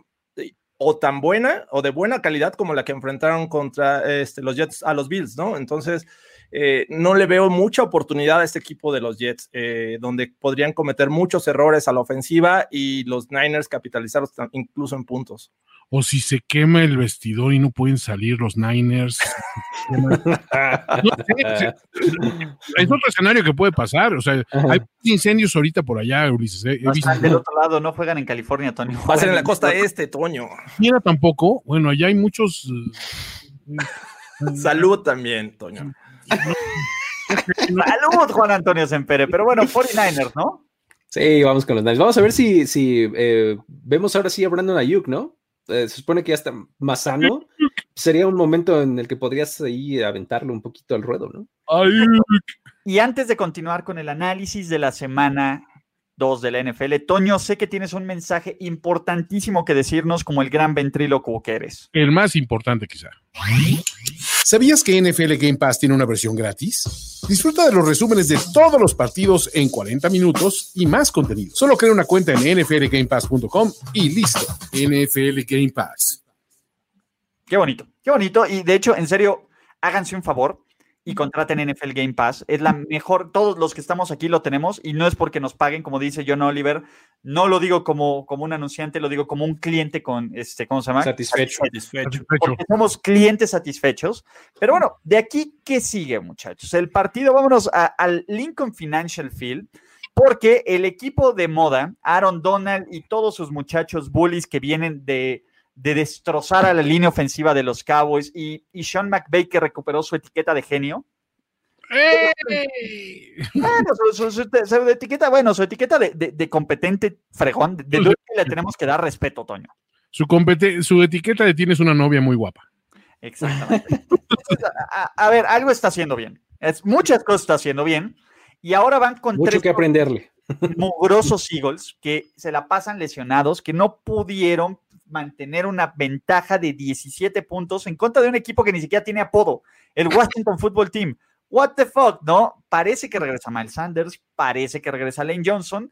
o tan buena o de buena calidad como la que enfrentaron contra este, los Jets a los Bills, ¿no? Entonces, eh, no le veo mucha oportunidad a este equipo de los Jets, eh, donde podrían cometer muchos errores a la ofensiva y los Niners capitalizarlos incluso en puntos. O si se quema el vestidor y no pueden salir los Niners. [laughs] es otro escenario que puede pasar. O sea, hay incendios ahorita por allá, Ulises. ¿eh? del otro lado, no juegan en California, Toño. Va a ser en la costa este, Toño. Mira, tampoco. Bueno, allá hay muchos. [laughs] Salud también, Toño. Salud, Juan Antonio Sempere. Pero bueno, 49ers, ¿no? Sí, vamos con los Niners. Vamos a ver si, si eh, vemos ahora sí a Brandon Ayuk, ¿no? Eh, se supone que ya está más sano. Sería un momento en el que podrías ahí aventarlo un poquito al ruedo, ¿no? Ayuk. Y antes de continuar con el análisis de la semana 2 de la NFL, Toño, sé que tienes un mensaje importantísimo que decirnos como el gran ventrílocuo que eres. El más importante, quizá. ¿Sabías que NFL Game Pass tiene una versión gratis? Disfruta de los resúmenes de todos los partidos en 40 minutos y más contenido. Solo crea una cuenta en nflgamepass.com y listo. NFL Game Pass. Qué bonito, qué bonito. Y de hecho, en serio, háganse un favor y contraten NFL Game Pass. Es la mejor, todos los que estamos aquí lo tenemos y no es porque nos paguen, como dice John Oliver, no lo digo como, como un anunciante, lo digo como un cliente con, este, ¿cómo se llama? Satisfecho. Satisfecho. Porque somos clientes satisfechos. Pero bueno, de aquí, ¿qué sigue, muchachos? El partido, vámonos al Lincoln Financial Field. Porque el equipo de moda, Aaron Donald y todos sus muchachos bullies que vienen de, de destrozar a la línea ofensiva de los Cowboys y, y Sean McVay que recuperó su etiqueta de genio. Bueno, su, etiqueta, bueno, su etiqueta de, competente fregón, de, de le tenemos que dar respeto, Toño. Su, su etiqueta de tienes una novia muy guapa. Exactamente. a, ver, algo está haciendo bien. Es, muchas cosas está haciendo bien. Y ahora van con Mucho que aprenderle. Mugrosos Eagles que se la pasan lesionados, que no pudieron mantener una ventaja de 17 puntos en contra de un equipo que ni siquiera tiene apodo, el Washington Football Team. What the fuck, ¿no? Parece que regresa Miles Sanders, parece que regresa Lane Johnson,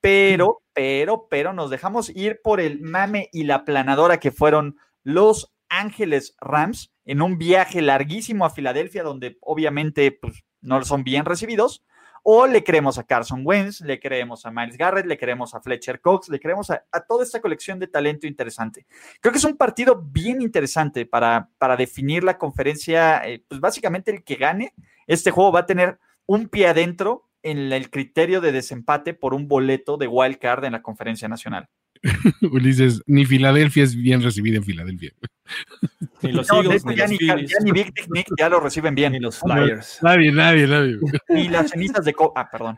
pero, pero, pero nos dejamos ir por el mame y la planadora que fueron los Ángeles Rams en un viaje larguísimo a Filadelfia, donde obviamente pues, no son bien recibidos. O le creemos a Carson Wentz, le creemos a Miles Garrett, le creemos a Fletcher Cox, le creemos a, toda esta colección de talento interesante. Creo que es un partido bien interesante para, para definir la conferencia. Eh, pues básicamente el que gane este juego va a tener un pie adentro en el criterio de desempate por un boleto de wild card en la conferencia nacional. [laughs] Ulises, ni Filadelfia es bien recibida en Filadelfia. [laughs] Ni los Eagles, ni ya, los ni, ya, ni Big Nick ya lo reciben bien. Ni los Flyers. Nadie, nadie, nadie. Ni las cenizas de... Co ah, perdón.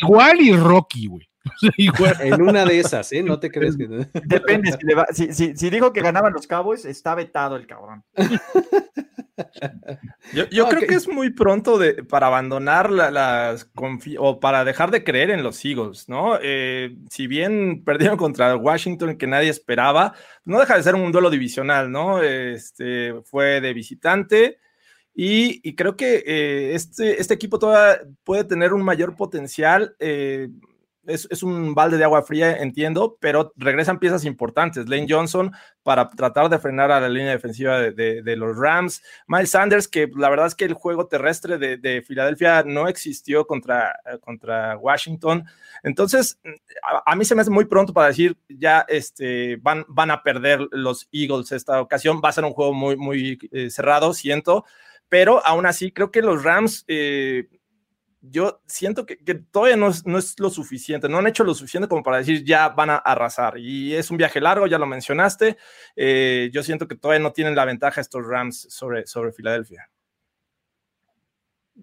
Igual y Rocky, güey. [laughs] igual. En una de esas, ¿eh? No te crees que... Depende, si, le va, si, si, si, dijo que ganaban los Cowboys, está vetado el cabrón. Yo, yo creo que es muy pronto de, para abandonar las o para dejar de creer en los Eagles, ¿no? Eh, si bien perdieron contra Washington que nadie esperaba, no deja de ser un duelo divisional, ¿no? Este fue de visitante. Y, y creo que eh, este, este equipo todavía puede tener un mayor potencial. Eh, es, un balde de agua fría, entiendo, pero regresan piezas importantes. Lane Johnson para tratar de frenar a la línea defensiva de, los Rams. Miles Sanders, que la verdad es que el juego terrestre de, Filadelfia no existió contra, contra Washington. Entonces, a, mí se me hace muy pronto para decir, ya este, van, van a perder los Eagles esta ocasión. Va a ser un juego muy, muy eh, cerrado, siento. Pero aún así, creo que los Rams... Eh, yo siento que, todavía no es, no es, lo suficiente, no han hecho lo suficiente como para decir ya van a arrasar. Y es un viaje largo, ya lo mencionaste. Eh, yo siento que todavía no tienen la ventaja estos Rams sobre, sobre Filadelfia.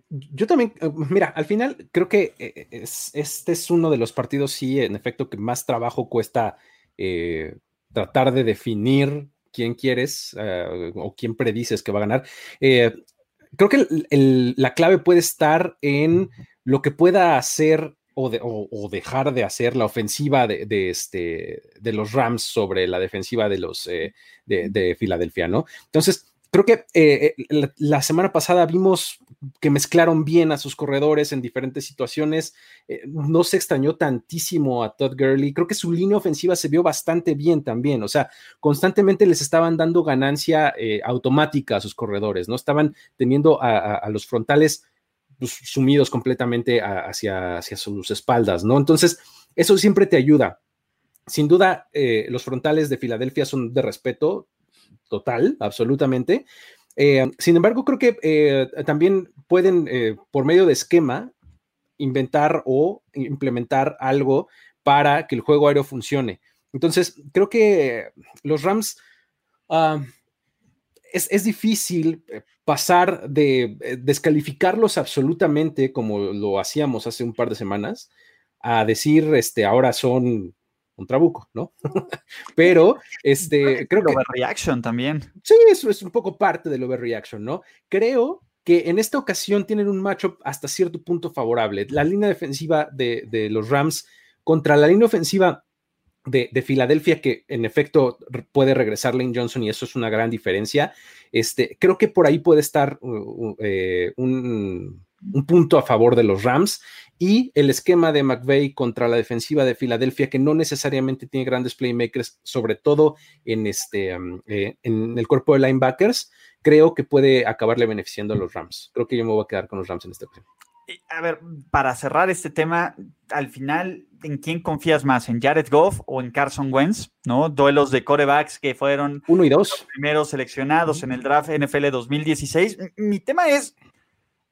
Yo también, eh, mira, al final creo que eh, este es uno de los partidos, sí, en efecto, que más trabajo cuesta tratar de definir quién quieres o quién predices que va a ganar creo que la clave puede estar en lo que pueda hacer o, dejar de hacer la ofensiva de, este, de los Rams sobre la defensiva de los eh, de, Filadelfia, ¿no? Entonces, creo que eh, la, la, semana pasada vimos que mezclaron bien a sus corredores en diferentes situaciones. Eh, no se extrañó tantísimo a Todd Gurley. Creo que su línea ofensiva se vio bastante bien también. O sea, constantemente les estaban dando ganancia eh, automática a sus corredores, ¿no? Estaban teniendo a, a los frontales pues, sumidos completamente hacia, hacia sus espaldas, ¿no? Entonces, eso siempre te ayuda. Sin duda, eh, los frontales de Filadelfia son de respeto total, absolutamente. Eh, sin embargo, creo que eh, también pueden, por medio de esquema, inventar o implementar algo para que el juego aéreo funcione. Entonces, creo que los Rams ah, es, es, difícil pasar de descalificarlos absolutamente como lo hacíamos hace un par de semanas a decir, este, ahora son un trabuco, ¿no? [laughs] Pero, este, creo que... Overreaction también. Sí, eso es un poco parte del overreaction, ¿no? Creo que en esta ocasión tienen un matchup hasta cierto punto favorable. La línea defensiva de, de los Rams contra la línea ofensiva de, de, Filadelfia, que en efecto puede regresar Lane Johnson y eso es una gran diferencia. Este, creo que por ahí puede estar uh, uh, eh, un, un punto a favor de los Rams y el esquema de McVeigh contra la defensiva de Filadelfia, que no necesariamente tiene grandes playmakers, sobre todo en, este, um, eh, en el cuerpo de linebackers, creo que puede acabarle beneficiando a los Rams. Creo que yo me voy a quedar con los Rams en esta ocasión. A ver, para cerrar este tema, al final, ¿en quién confías más? ¿En Jared Goff o en Carson Wentz? ¿No? Duelos de corebacks que fueron uno y dos los primeros seleccionados en el draft NFL 2016. Mi tema es,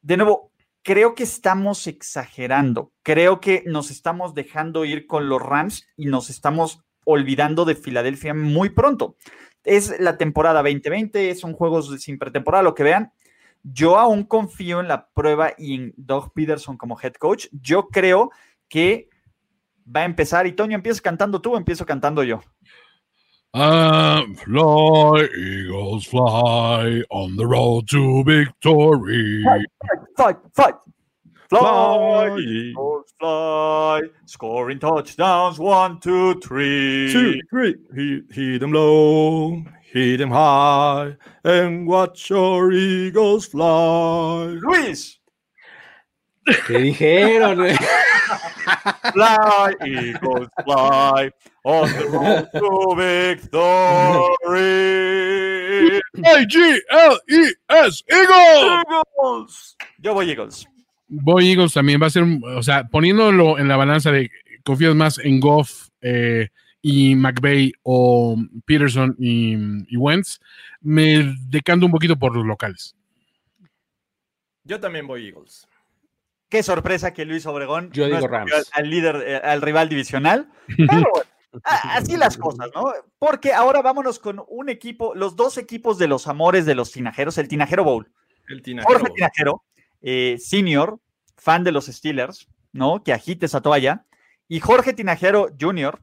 de nuevo, creo que estamos exagerando. Creo que nos estamos dejando ir con los Rams y nos estamos olvidando de Filadelfia muy pronto. Es la temporada 2020, son juegos sin pretemporada, lo que vean. Yo aún confío en la prueba y en Doug Peterson como head coach. Yo creo que va a empezar. Y Toño, ¿empiezas cantando tú o empiezo cantando yo? Uh, fly, Eagles, fly on the road to victory. Fight, fight, fight. Fly, fly, Eagles, fly. Scoring touchdowns, one, two, three. Two, three. Hit, hit them low, hit them high, and watch your Eagles fly. Luis. ¿Qué dijeron? [laughs] fly, Eagles, fly, on the road to victory. I-G-L-E-S, Eagles. Eagles. Yo voy Eagles. Voy Eagles también, va a ser, o sea, poniéndolo en la balanza de confías más en Goff eh, y McVay o Peterson y, y Wentz, me decanto un poquito por los locales. Yo también voy Eagles. Qué sorpresa que Luis Obregón Yo digo no Rams. escogió al líder, eh, al rival divisional. [laughs] Pero bueno, así las cosas, ¿no? Porque ahora vámonos con un equipo, los dos equipos de los amores de los tinajeros, el Tinajero Bowl. El Jorge Tinajero. Tinajero, eh, senior, fan de los Steelers, ¿no? Que agite esa toalla. Y Jorge Tinajero Jr.,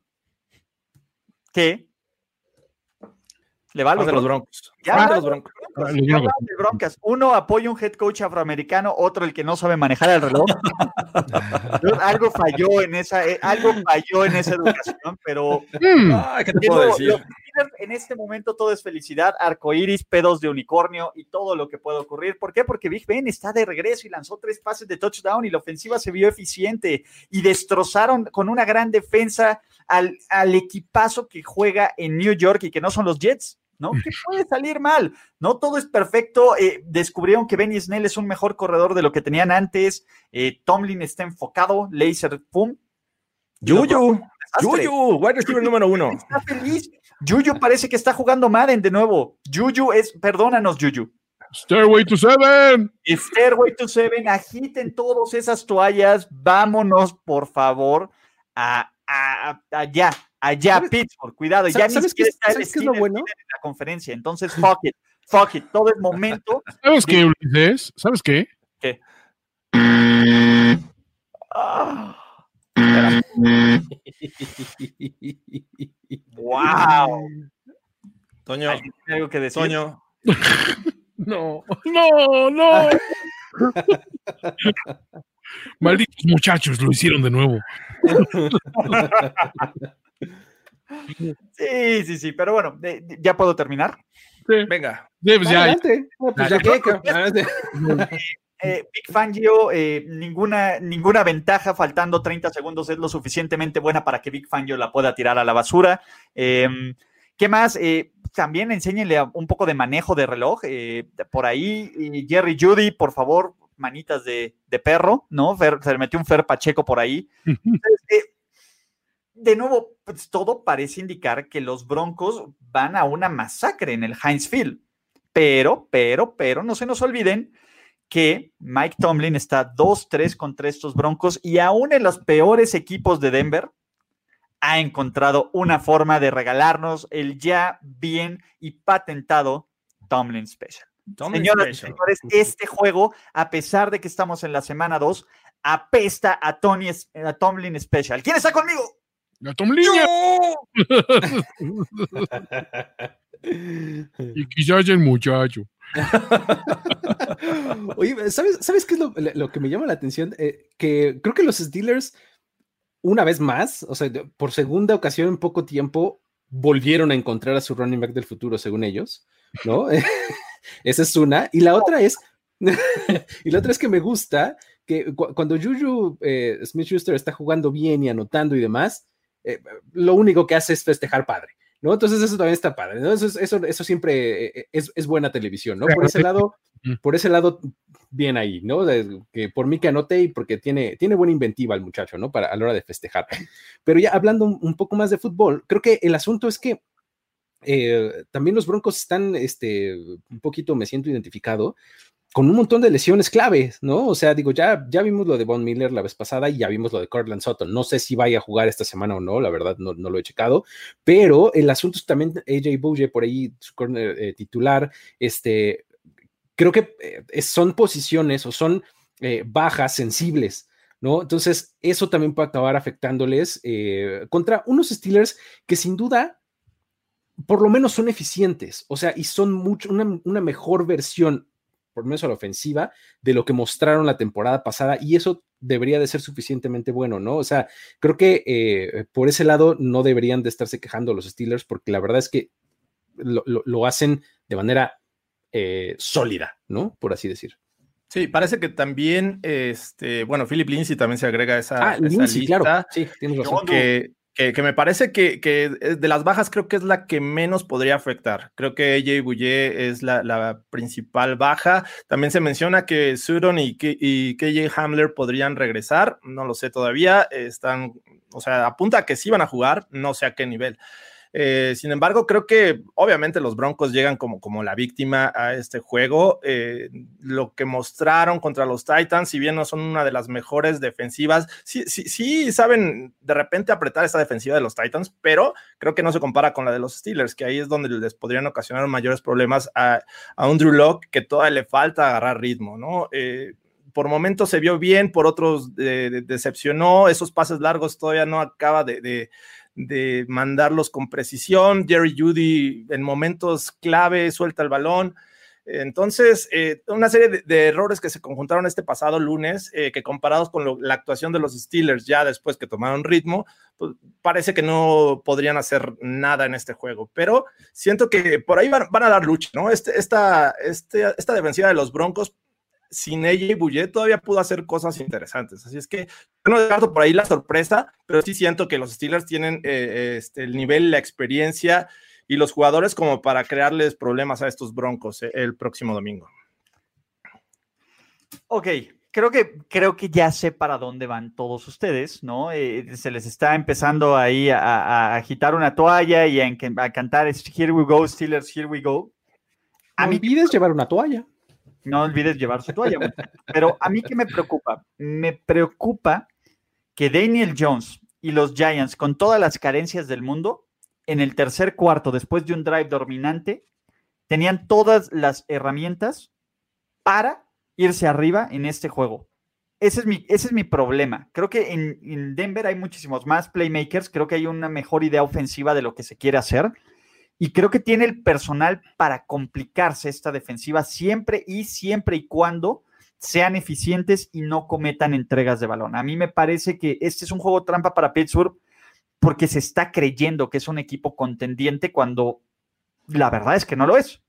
que le va a los de los Broncos. Broncos. Ya, Fan de los Broncos. Broncos, de broncas. Uno apoya un head coach afroamericano, otro el que no sabe manejar el reloj. Algo falló en esa, eh, algo falló en esa educación, pero Mm, Ay, ¿qué te de puedo nuevo, decir? los Steelers, en este momento todo es felicidad, arcoíris, pedos de unicornio y todo lo que puede ocurrir. ¿Por qué? Porque Big Ben está de regreso y lanzó tres pases de touchdown y la ofensiva se vio eficiente y destrozaron con una gran defensa al, al equipazo que juega en New York y que no son los Jets. ¿No? ¿Qué puede salir mal? No todo es perfecto. eh, descubrieron que Benny Snell es un mejor corredor de lo que tenían antes. eh, Tomlin está enfocado. Laser, pum. Yuyu. Yuyu. Wide receiver número uno. Está feliz. Yuyu parece que está jugando Madden de nuevo. Yuyu es, perdónanos, Yuyu. Stairway to Seven. Stairway to Seven, agiten todas esas toallas. Vámonos, por favor, a, a- a- allá, allá, ¿Sabes- Pittsburgh. Cuidado, ya ¿Sabes- ni siquiera qué es- está el qué es lo bueno? en la conferencia. Entonces, fuck it, fuck it. Todo es momento. [laughs] ¿Sabes qué, Ulises? ¿Sabes qué? Ah, wow. [laughs] Toño. ¿Alguien tiene algo que decir? Toño. [laughs] No, no, no. Malditos muchachos, lo hicieron de nuevo. Sí, sí, sí, pero bueno, ya puedo terminar. Venga. Sí, pues ya- Adelante. No, pues ya que, [laughs] adelante. Eh, Big Fangio, eh, ninguna, ninguna ventaja, faltando 30 segundos es lo suficientemente buena para que Big Fangio la pueda tirar a la basura. Eh, ¿Qué más? Eh, también enséñenle a- un poco de manejo de reloj. eh, por ahí, y Jerry Judy, por favor, manitas de, de perro, ¿no? Fer- se le metió un Fer Pacheco por ahí. Entonces, eh, de nuevo, pues, todo parece indicar que los Broncos van a una masacre en el Heinz Field. Pero, pero, pero, no se nos olviden que Mike Tomlin está 2-3 contra estos Broncos y aún en los peores equipos de Denver ha encontrado una forma de regalarnos el ya bien y patentado Tomlin Special. Tomlin Señoras y Special. señores, este juego, a pesar de que estamos en la semana 2, apesta a, Tony, a Tomlin Special. ¿Quién está conmigo? La Tomliña. [laughs] Y quizás el muchacho. [laughs] Oye, ¿sabes, ¿sabes qué es lo, lo que me llama la atención? Eh, que creo que los Steelers, una vez más, o sea, por segunda ocasión en poco tiempo, volvieron a encontrar a su running back del futuro, según ellos, ¿no? [laughs] Esa es una. Y la otra es, y la otra es que me gusta que cu- cuando Juju eh, Smith Schuster está jugando bien y anotando y demás, eh, lo único que hace es festejar padre. ¿No? Entonces eso también está padre, ¿no? Eso, es- eso, eso siempre eh, es, es buena televisión, ¿no? Por ese lado, por ese lado, bien ahí, ¿no? De- que por mí que anote y porque tiene, tiene buena inventiva el muchacho, ¿no? Para a la hora de festejar. Pero ya hablando un, un poco más de fútbol, creo que el asunto es que eh, también los Broncos están, este, un poquito me siento identificado con un montón de lesiones claves, ¿no? O sea, digo, ya, ya vimos lo de Von Miller la vez pasada y ya vimos lo de Cortland Sutton. No sé si vaya a jugar esta semana o no, la verdad no, no lo he checado, pero el asunto es también AJ Bouye por ahí, su eh, titular, este, creo que eh, son posiciones o son eh, bajas sensibles, ¿no? Entonces, eso también puede acabar afectándoles contra unos Steelers que sin duda, por lo menos son eficientes, o sea, y son mucho, una mejor versión, por lo menos a la ofensiva, de lo que mostraron la temporada pasada, y eso debería de ser suficientemente bueno, ¿no? O sea, creo que eh, por ese lado no deberían de estarse quejando los Steelers, porque la verdad es que lo, lo- lo hacen de manera eh, sólida, ¿no? Por así decir. Sí, parece que también, este, bueno, Philip Lindsay también se agrega a esa, Ah, esa Lindsay, lista, claro. Sí, tienes razón. que, que, me parece que, que de las bajas creo que es la que menos podría afectar. Creo que AJ Bouye es la, la principal baja. También se menciona que Sutton y, y KJ Hamler podrían regresar. No lo sé todavía. Están, o sea, apunta a que sí van a jugar, no sé a qué nivel. Eh, sin embargo, creo que obviamente los Broncos llegan como, como la víctima a este juego. Eh, lo que mostraron contra los Titans, si bien no son una de las mejores defensivas, sí, sí, saben de repente apretar esa defensiva de los Titans, pero creo que no se compara con la de los Steelers, que ahí es donde les podrían ocasionar mayores problemas a, a un Drew Lock que todavía le falta agarrar ritmo, ¿no? Eh, por momentos se vio bien, por otros de- decepcionó, esos pases largos todavía no acaba de, de mandarlos con precisión. Jerry Judy en momentos clave suelta el balón. Entonces, eh, una serie de, errores que se conjuntaron este pasado lunes, eh, que comparados con la actuación de los Steelers ya después que tomaron ritmo, pues, parece que no podrían hacer nada en este juego. Pero siento que por ahí van, van a dar lucha, ¿no? Este, esta, este, esta defensiva de los Broncos sin ella y Bouye todavía pudo hacer cosas interesantes. Así es que yo no descarto por ahí la sorpresa, pero sí siento que los Steelers tienen eh, este, el nivel, la experiencia y los jugadores como para crearles problemas a estos Broncos eh, el próximo domingo. Ok, creo que, creo que ya sé para dónde van todos ustedes, ¿no? Eh, se les está empezando ahí a, a, a agitar una toalla y a, a, cantar Here we go, Steelers, here we go. A no mí, olvides llevar una toalla. No olvides llevar su toalla. Pero a mí que me preocupa, me preocupa que Daniel Jones y los Giants, con todas las carencias del mundo, en el tercer cuarto, después de un drive dominante, tenían todas las herramientas para irse arriba en este juego. Ese es mi, ese es mi problema. Creo que en, en, Denver hay muchísimos más playmakers. Creo que hay una mejor idea ofensiva de lo que se quiere hacer. Y creo que tiene el personal para complicarse esta defensiva siempre y siempre y cuando sean eficientes y no cometan entregas de balón. A mí me parece que este es un juego trampa para Pittsburgh porque se está creyendo que es un equipo contendiente cuando la verdad es que no lo es.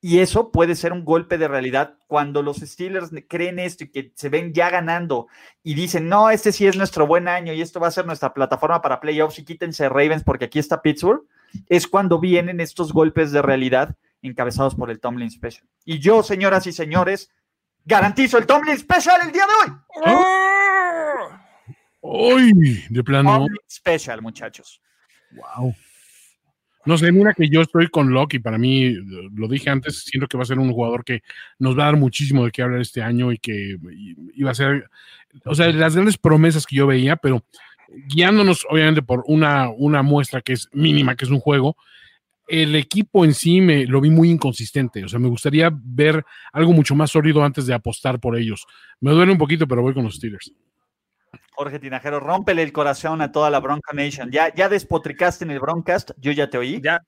Y eso puede ser un golpe de realidad cuando los Steelers creen esto y que se ven ya ganando y dicen, no, este sí es nuestro buen año y esto va a ser nuestra plataforma para playoffs y quítense Ravens porque aquí está Pittsburgh, es cuando vienen estos golpes de realidad encabezados por el Tomlin Special. Y yo, señoras y señores, garantizo el Tomlin Special el día de hoy. ¡Uy! De plano. Tomlin Special, muchachos. Wow. No sé, mira que yo estoy con Locke y para mí, lo dije antes, siento que va a ser un jugador que nos va a dar muchísimo de qué hablar este año y que iba a ser, o sea, las grandes promesas que yo veía, pero guiándonos obviamente por una, una muestra que es mínima, que es un juego, el equipo en sí me lo vi muy inconsistente. O sea, me gustaría ver algo mucho más sólido antes de apostar por ellos. Me duele un poquito, pero voy con los Steelers. Jorge Tinajero, rómpele el corazón a toda la Bronca Nation. Ya, ya despotricaste en el Broncast, yo ya te oí. Ya,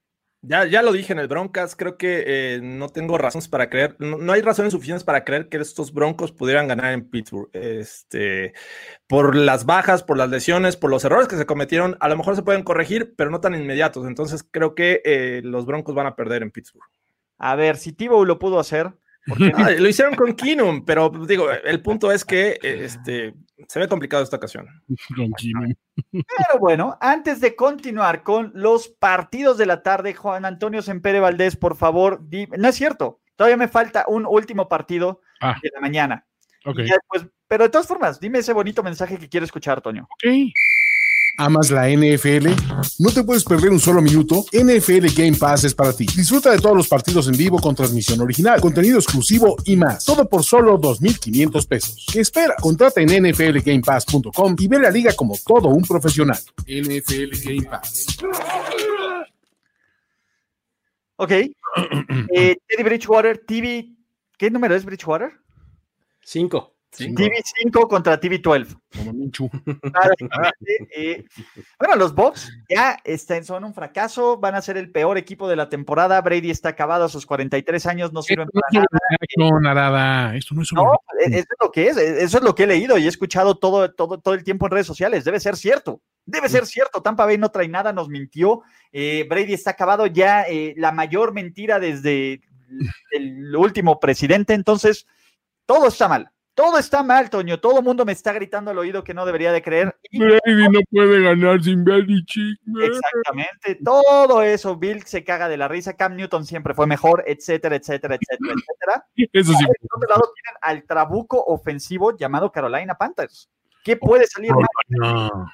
ya, ya lo dije en el Broncast, creo que eh, no tengo razones para creer, no, no, hay razones suficientes para creer que estos Broncos pudieran ganar en Pittsburgh. Este, por las bajas, por las lesiones, por los errores que se cometieron, a lo mejor se pueden corregir, pero no tan inmediatos. Entonces creo que eh, los Broncos van a perder en Pittsburgh. A ver, si Tibo lo pudo hacer, [laughs] Ah, lo hicieron con [laughs] Kinum, pero digo, el punto es que este, se ve complicado esta ocasión. Con Kinum. Pero bueno, antes de continuar con los partidos de la tarde, Juan Antonio Sempere Valdés, por favor, di... no es cierto, todavía me falta un último partido Ah. de la mañana. Ok. Y ya después- pero de todas formas, dime ese bonito mensaje que quiero escuchar, Toño. Ok. ¿Amas la NFL? ¿No te puedes perder un solo minuto? NFL Game Pass es para ti. Disfruta de todos los partidos en vivo con transmisión original, contenido exclusivo y más. Todo por solo 2.500 pesos. ¿Qué espera? Contrata en nflgamepass.com y ve la liga como todo un profesional. NFL Game Pass. Ok. [clears throat] Eh, Teddy Bridgewater, TV. ¿Qué número es Bridgewater? Cinco. TV5 contra TV12. Como Minchu. Claramente, eh, bueno, los Bucks ya están, son un fracaso, van a ser el peor equipo de la temporada. Brady está acabado a sus 43 años, no sirven no para es nada. Esto no es No, overreaction. eso es lo que es, eso es lo que he leído y he escuchado todo, todo, todo el tiempo en redes sociales. Debe ser cierto, debe ser cierto. Tampa Bay no trae nada, nos mintió. Eh, Brady está acabado ya, eh, la mayor mentira desde el último presidente. Entonces, todo está mal. Todo está mal, Toño. Todo el mundo me está gritando al oído que no debería de creer. Brady no puede ganar sin Belichick. Exactamente, todo eso, Bill se caga de la risa, Cam Newton siempre fue mejor, etcétera, etcétera, etcétera, etcétera. Eso sí. Por otro lado tienen al trabuco ofensivo llamado Carolina Panthers. ¿Qué puede salir mal? No.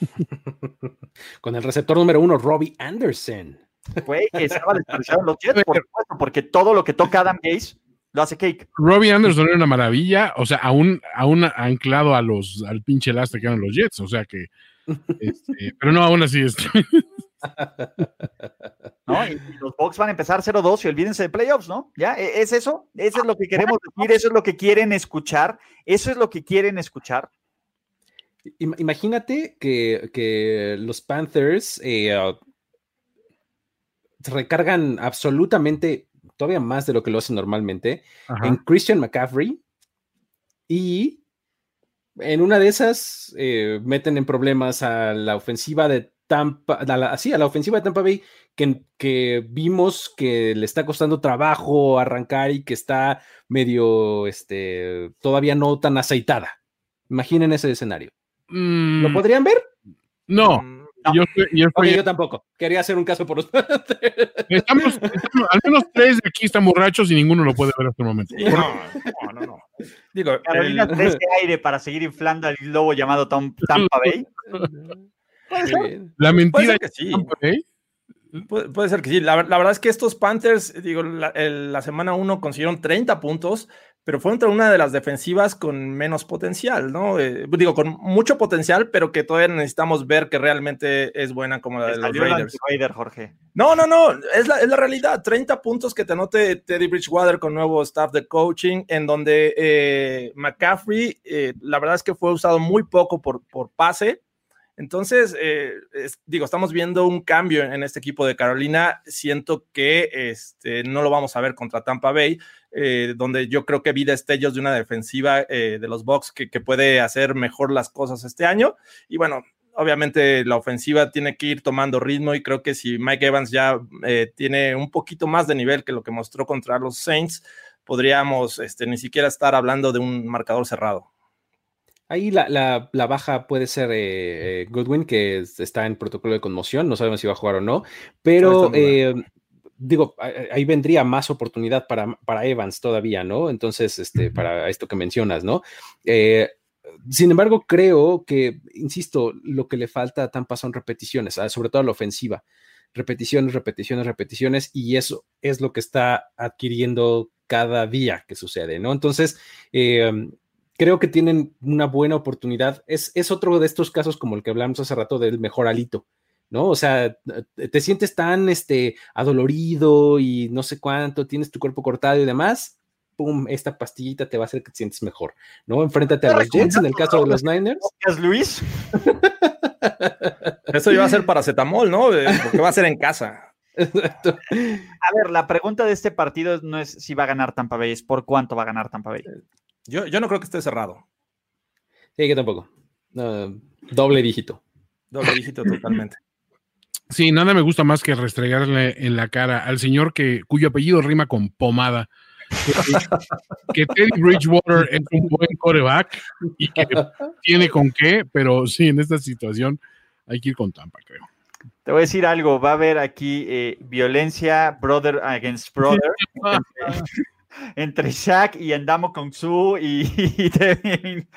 [laughs] Con el receptor número uno, Robbie Anderson. Güey, que estaba desperdiciado los Jets, por supuesto, porque todo lo que toca Adam Gaze lo hace cake. Robbie Anderson era una maravilla, o sea, aún, aún anclado a los, al pinche lastre que eran los Jets, o sea que, [laughs] este, pero no, aún así, [laughs] ¿no? Y, y los Bucks van a empezar 0-2 y olvídense de playoffs, ¿no? ¿Ya? ¿E- ¿Es eso? Eso es lo que queremos decir, eso es lo que quieren escuchar, eso es lo que quieren escuchar. Im- Imagínate que, que los Panthers eh, uh, recargan absolutamente todavía más de lo que lo hacen normalmente ajá. en Christian McCaffrey y en una de esas eh, meten en problemas a la ofensiva de Tampa, a la, sí, a la ofensiva de Tampa Bay que, que vimos que le está costando trabajo arrancar y que está medio, este, todavía no tan aceitada. Imaginen ese escenario. Mm, ¿Lo podrían ver? no, Mm, yo, tampoco. Quería hacer un caso por los [laughs] estamos, estamos- al menos tres de aquí están borrachos y ninguno lo puede ver hasta el momento. no, no, no, no. Digo, Carolina el- trae ese aire para seguir inflando al lobo llamado Tom, Tampa Bay. La puede mentira ser que sí. Puede, puede ser que sí. La, la verdad es que estos Panthers, digo, la, el- la semana 1 consiguieron 30 puntos, pero fue entre una de las defensivas con menos potencial, ¿no? Eh, digo, con mucho potencial, pero que todavía necesitamos ver que realmente es buena como la de los Raiders. Jorge. No, no, no, es la, es la realidad. 30 puntos que te anote Teddy Bridgewater con nuevo staff de coaching, en donde eh, McCaffrey, eh, la verdad es que fue usado muy poco por, por pase. Entonces, eh, digo, estamos viendo un cambio en, este equipo de Carolina. Siento que este, no lo vamos a ver contra Tampa Bay, eh, donde yo creo que vi destellos de una defensiva eh, de los Bucks que, que puede hacer mejor las cosas este año. Y bueno, obviamente la ofensiva tiene que ir tomando ritmo y creo que si Mike Evans ya eh, tiene un poquito más de nivel que lo que mostró contra los Saints, podríamos este, ni siquiera estar hablando de un marcador cerrado. Ahí la, baja puede ser eh, Goodwin, que está en protocolo de conmoción, no sabemos si va a jugar o no, pero digo, ahí vendría más oportunidad para, para Evans todavía, ¿no? Entonces, este, para esto que mencionas, ¿no? Eh, sin embargo, creo que, insisto, lo que le falta a Tampa son repeticiones, ah, sobre todo a la ofensiva. Repeticiones, repeticiones, repeticiones, y eso es lo que está adquiriendo cada día que sucede, ¿no? Entonces, eh, creo que tienen una buena oportunidad. Es, es otro de estos casos como el que hablamos hace rato del mejor alito. ¿no? O sea, te sientes tan este, adolorido y no sé cuánto, tienes tu cuerpo cortado y demás, pum, esta pastillita te va a hacer que te sientes mejor, ¿no? Enfréntate a los Jets en el caso de los Niners. Luis? [laughs] Eso iba a ser paracetamol, ¿no? Eh, porque va a ser en casa. Exacto. A ver, la pregunta de este partido no es si va a ganar Tampa Bay, es por cuánto va a ganar Tampa Bay. Yo, yo no creo que esté cerrado. Sí, que tampoco. doble dígito. Doble dígito totalmente. [laughs] Sí, nada me gusta más que restregarle en la cara al señor que, cuyo apellido rima con pomada. [laughs] que Teddy Bridgewater es un buen coreback y que tiene con qué, pero sí, en esta situación hay que ir con Tampa, creo. Te voy a decir algo, va a haber aquí eh, violencia brother against brother [laughs] entre, Shaq y Andamo Kong Su [laughs] y, Devin,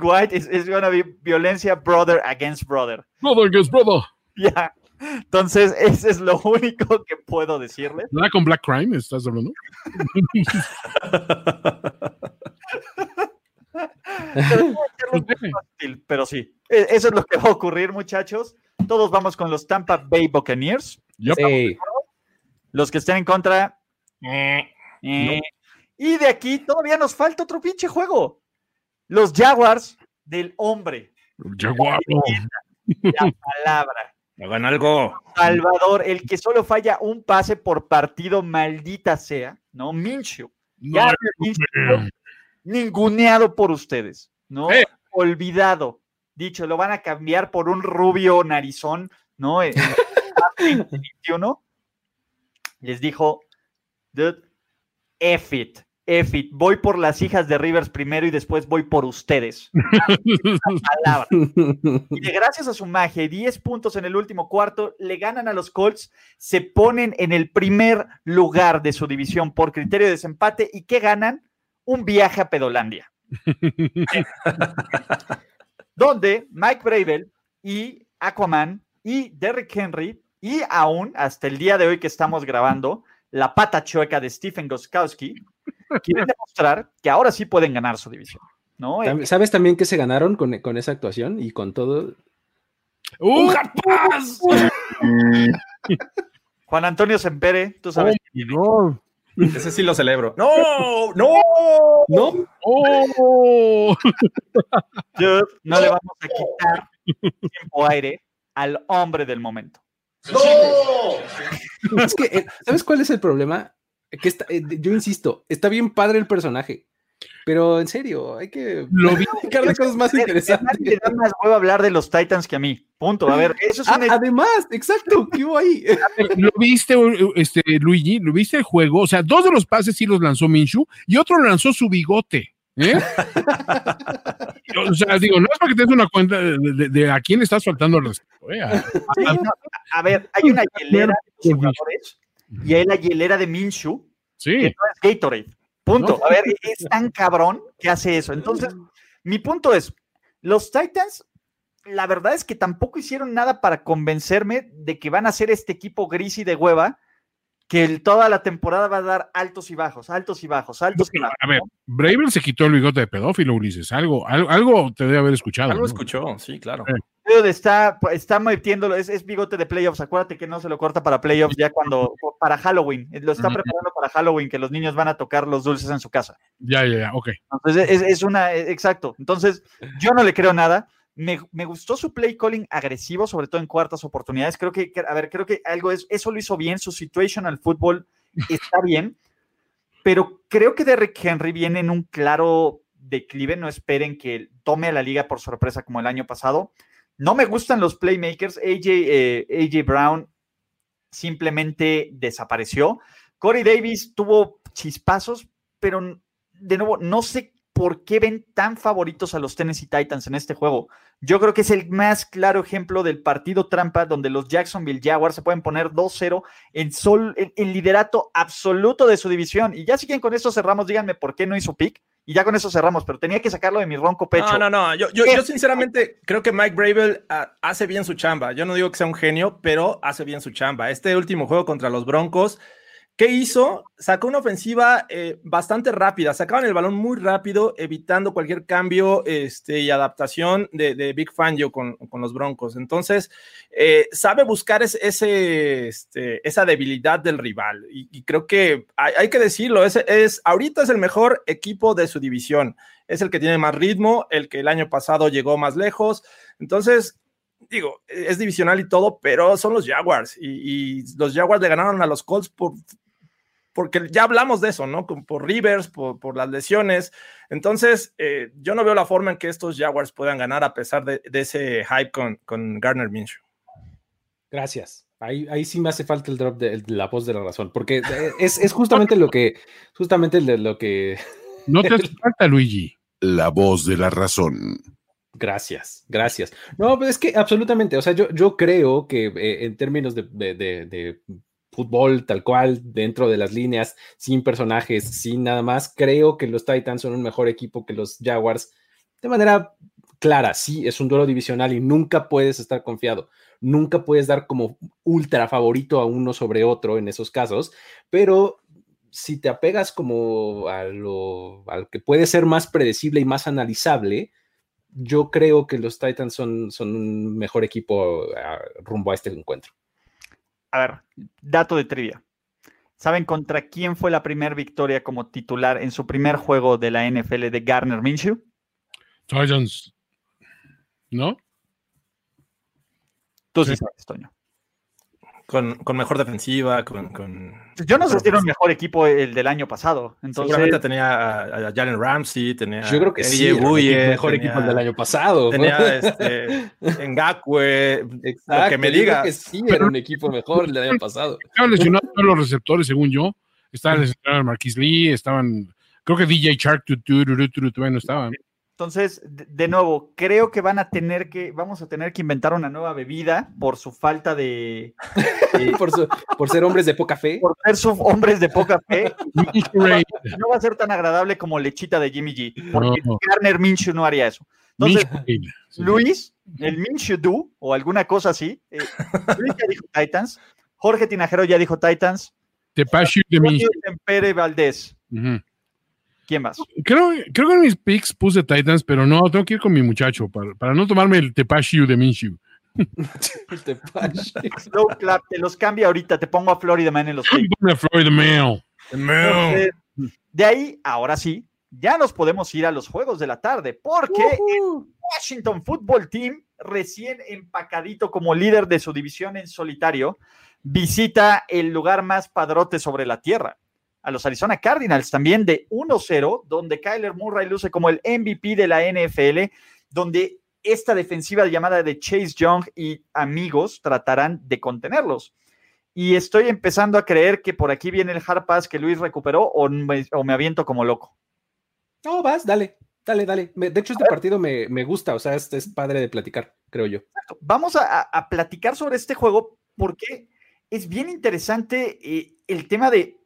White. Es es gonna be violencia brother against brother. Brother against brother. Ya. Entonces, ese es lo único que puedo decirle. ¿Nada con Black Crime estás hablando? [laughs] pero, sí, e, eso es lo que va a ocurrir, muchachos. Todos vamos con los Tampa Bay Buccaneers. Los que estén en contra. Eh, eh. Y de aquí todavía nos falta otro pinche juego. Los Jaguars del hombre. Jaguar. La palabra Hagan algo. Salvador, el que solo falla un pase por partido, maldita sea, ¿no? Minshew. Ya ninguneado por ustedes, ¿no? Olvidado. Dicho, lo van a cambiar por un rubio narizón, ¿no? [laughs] Les dijo, dude, F it. Efit, voy por las hijas de Rivers primero y después voy por ustedes. [laughs] y de gracias a su magia y 10 puntos en el último cuarto, le ganan a los Colts, se ponen en el primer lugar de su división por criterio de desempate y ¿qué ganan? Un viaje a Pedolandia. [laughs] donde Mike Bravel y Aquaman y Derrick Henry y aún hasta el día de hoy que estamos grabando, la pata chueca de Stephen Goskowski quieren demostrar que ahora sí pueden ganar su división. ¿no? Eh, ¿Sabes también que se ganaron con, con esa actuación y con todo? ¡Un [laughs] Juan Antonio Sempere, tú sabes. Oh, Ese sí lo celebro. ¡No! ¡No! ¡No! ¡Oh! [laughs] no le vamos a quitar tiempo aire al hombre del momento. ¡No! [laughs] Es que, eh, ¿sabes cuál es el problema? que está, eh, yo insisto, está bien padre el personaje. Pero en serio, hay que lo vi [laughs] de cosas más interesantes. Le da más huevo hablar de los Titans que a mí. Punto. A ver, eso es ah, Además, exacto, ¿qué hubo ahí? [laughs] ¿Lo viste, este, Luigi? ¿Lo viste el juego? O sea, dos de los pases sí los lanzó Minshu y otro lanzó su bigote. ¿Eh? [laughs] o sea, digo, no es para que te des una cuenta de, a quién estás faltando el respeto. ¿eh? A, ver, hay una hielera de jugadores y hay la hielera de Minshu, sí. que no es Gatorade. Punto. A ver, es tan cabrón que hace eso. Entonces, mi punto es, los Titans, la verdad es que tampoco hicieron nada para convencerme de que van a ser este equipo gris y de hueva que toda la temporada va a dar altos y bajos, altos y bajos, altos y bajos. A ver, Braver se quitó el bigote de pedófilo, Ulises. Algo, algo, te debe haber escuchado. Algo escuchó, sí, claro. Está, está metiéndolo, es, bigote de playoffs. Acuérdate que no se lo corta para playoffs ya cuando, para Halloween. Lo está preparando para Halloween, que los niños van a tocar los dulces en su casa. Ya, ya, ya, ok. Entonces, es, es una, exacto. Entonces, yo no le creo nada. Me, gustó su play calling agresivo, sobre todo en cuartas oportunidades. Creo que, a ver, creo que algo es, eso lo hizo bien. Su situational fútbol está bien, pero creo que Derrick Henry viene en un claro declive. No esperen que tome a la liga por sorpresa como el año pasado. No me gustan los playmakers. AJ, eh, AJ Brown simplemente desapareció. Corey Davis tuvo chispazos, pero de nuevo, no sé por qué ven tan favoritos a los Tennessee Titans en este juego. Yo creo que es el más claro ejemplo del partido trampa donde los Jacksonville Jaguars se pueden poner 2-0 en sol, el, liderato absoluto de su división. Y ya si quieren con esto cerramos, díganme por qué no hizo pick. Y ya con eso cerramos, pero tenía que sacarlo de mi ronco pecho. No, no, no. Yo, yo, yo sinceramente creo que Mike Bravel ah, hace bien su chamba. Yo no digo que sea un genio, pero hace bien su chamba. Este último juego contra los Broncos ¿Qué hizo? Sacó una ofensiva eh, bastante rápida, sacaban el balón muy rápido, evitando cualquier cambio este, y adaptación de, Big Fangio con, con, los Broncos. Entonces, eh, sabe buscar ese, este, esa debilidad del rival. Y, creo que hay, que decirlo, es, es, ahorita es el mejor equipo de su división. Es el que tiene más ritmo, el que el año pasado llegó más lejos. Entonces, digo, es divisional y todo, pero son los Jaguars y, y, los Jaguars le ganaron a los Colts por porque ya hablamos de eso, ¿no? Por Rivers, por, las lesiones. Entonces, eh, yo no veo la forma en que estos Jaguars puedan ganar a pesar de, ese hype con, con Garner Minshew. Gracias. Ahí, ahí sí me hace falta el drop de, la voz de la razón, porque eh, es, justamente lo que, justamente lo que... [laughs] No te hace falta, Luigi. La voz de la razón. Gracias, gracias. No, pero es que absolutamente, o sea, yo, yo creo que eh, en términos de, fútbol tal cual, dentro de las líneas, sin personajes, sin nada más. Creo que los Titans son un mejor equipo que los Jaguars. De manera clara, sí, es un duelo divisional y nunca puedes estar confiado. Nunca puedes dar como ultra favorito a uno sobre otro en esos casos, pero si te apegas como a lo, que puede ser más predecible y más analizable, yo creo que los Titans son, un mejor equipo ah, rumbo a este encuentro a ver, dato de trivia. ¿Saben contra quién fue la primera victoria como titular en su primer juego de la NFL de Garner Minshew? Titans. ¿No? Tú sí, sabes, Toño. Con, mejor defensiva, con, Yo no sé si era un mejor equipo el del año pasado. Entonces... Seguramente tenía a, Jalen Ramsey, tenía Yo creo que sí, el mejor equipo el del año pasado. Tenía este, [laughs] Ngakwe, Exacto, que me diga. que sí, era un equipo mejor el del año pasado. Estaban lesionados todos los receptores, según yo. Estaban lesionados Marquis Lee, estaban... Creo que DJ Shark, todavía no estaban. Entonces, de, nuevo, creo que van a tener que, vamos a tener que inventar una nueva bebida por su falta de. [laughs] por, ser hombres de poca fe. Por ser hombres de poca fe. [laughs] no, va, a ser tan agradable como lechita de Jimmy G. Porque Garner Minshew no haría eso. Entonces, Luis, el Minshew Do, o alguna cosa así. Eh, Luis ya dijo Titans. Jorge Tinajero ya dijo Titans. Tepashu de Minshew. Pere Valdés. ¿Quién más? Creo, creo que en mis picks puse Titans, pero no, tengo que ir con mi muchacho para, no tomarme el Tepashiu de Minshew. [laughs] Slow [laughs] clap, te los cambia ahorita, te pongo a Florida Man en los picks. a Florida Man. de ahí, ahora sí, ya nos podemos ir a los juegos de la tarde, porque el Washington Football Team, recién empacadito como líder de su división en solitario, visita el lugar más padrote sobre la tierra a los Arizona Cardinals también de 1-0, donde Kyler Murray luce como el MVP de la NFL, donde esta defensiva llamada de Chase Young y amigos tratarán de contenerlos. Y estoy empezando a creer que por aquí viene el hard pass que Luis recuperó o me, aviento como loco. No, vas, dale, dale, dale. De hecho, este partido me, gusta, o sea, este es padre de platicar, creo yo. Vamos a, platicar sobre este juego porque es bien interesante eh, el tema de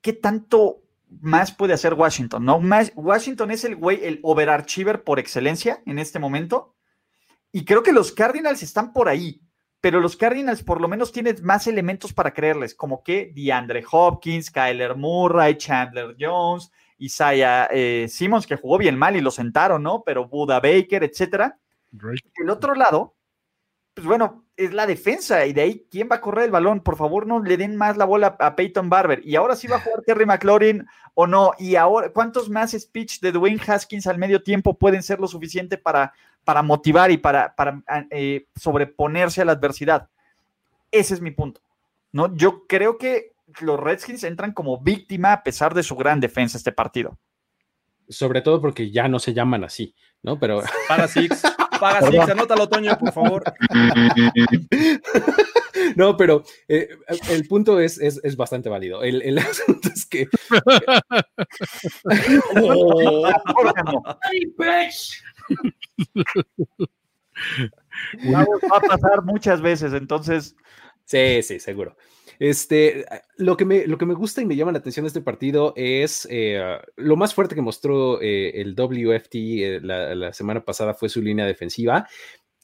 ¿qué tanto más puede hacer Washington? ¿no? Washington es el güey, el overarchiver por excelencia en este momento. Y creo que los Cardinals están por ahí, pero los Cardinals por lo menos tienen más elementos para creerles, como que DeAndre Hopkins, Kyler Murray, Chandler Jones, Isaiah eh, Simmons, que jugó bien mal y lo sentaron, ¿no? Pero Buda Baker, etcétera. El otro lado, pues bueno, es la defensa y de ahí, ¿quién va a correr el balón? Por favor, no le den más la bola a Peyton Barber. Y ahora sí va a [laughs] jugar Terry McLaurin o no. Y ahora, ¿cuántos más speech de Dwayne Haskins al medio tiempo pueden ser lo suficiente para, para motivar y para, para eh, sobreponerse a la adversidad? Ese es mi punto. ¿no? Yo creo que los Redskins entran como víctima a pesar de su gran defensa este partido. Sobre todo porque ya no se llaman así, ¿no? Pero. Para Six. [laughs] Paga Six, anótalo, Toño, por favor. [laughs] No, pero eh, el punto es, es, es, bastante válido. El, el [laughs] asunto es que. Oh. Va a pasar muchas veces, entonces. Sí, sí, seguro. Este, lo que, me, lo que me gusta y me llama la atención de este partido es eh, lo más fuerte que mostró eh, el WFT eh, la, la, semana pasada fue su línea defensiva.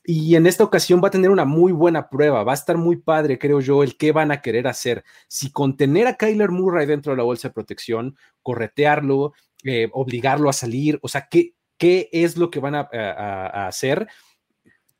Y en esta ocasión va a tener una muy buena prueba, va a estar muy padre, creo yo, el qué van a querer hacer. Si contener a Kyler Murray dentro de la bolsa de protección, corretearlo, obligarlo a salir, o sea, ¿qué, qué es lo que van a, a, a hacer?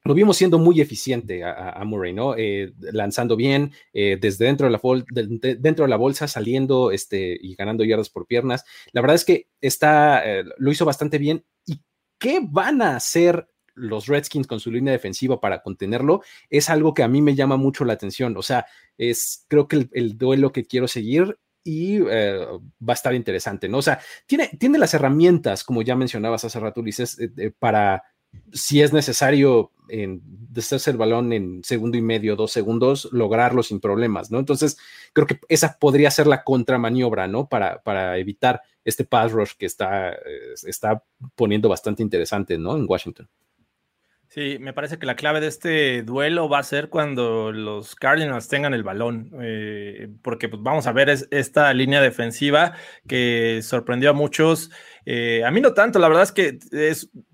Lo vimos siendo muy eficiente a, Murray, ¿no? Eh, lanzando bien eh, desde dentro de, la bolsa, saliendo este, y ganando yardas por piernas. La verdad es que está, eh, lo hizo bastante bien. ¿Y qué van a hacer los Redskins con su línea defensiva para contenerlo? Es algo que a mí me llama mucho la atención. O sea, es creo que el, el duelo que quiero seguir y va a estar interesante, ¿no? O sea, tiene, tiene las herramientas, como ya mencionabas hace rato, Ulises, para si es necesario en deshacerse el balón en segundo y medio, dos segundos, lograrlo sin problemas, ¿no? Entonces, creo que esa podría ser la contramaniobra, ¿no? Para, para evitar este pass rush que está, está poniendo bastante interesante, ¿no? En Washington. Sí, me parece que la clave de este duelo va a ser cuando los Cardinals tengan el balón, eh, porque pues, vamos a ver es, esta línea defensiva que sorprendió a muchos. Eh, a mí no tanto, la verdad es que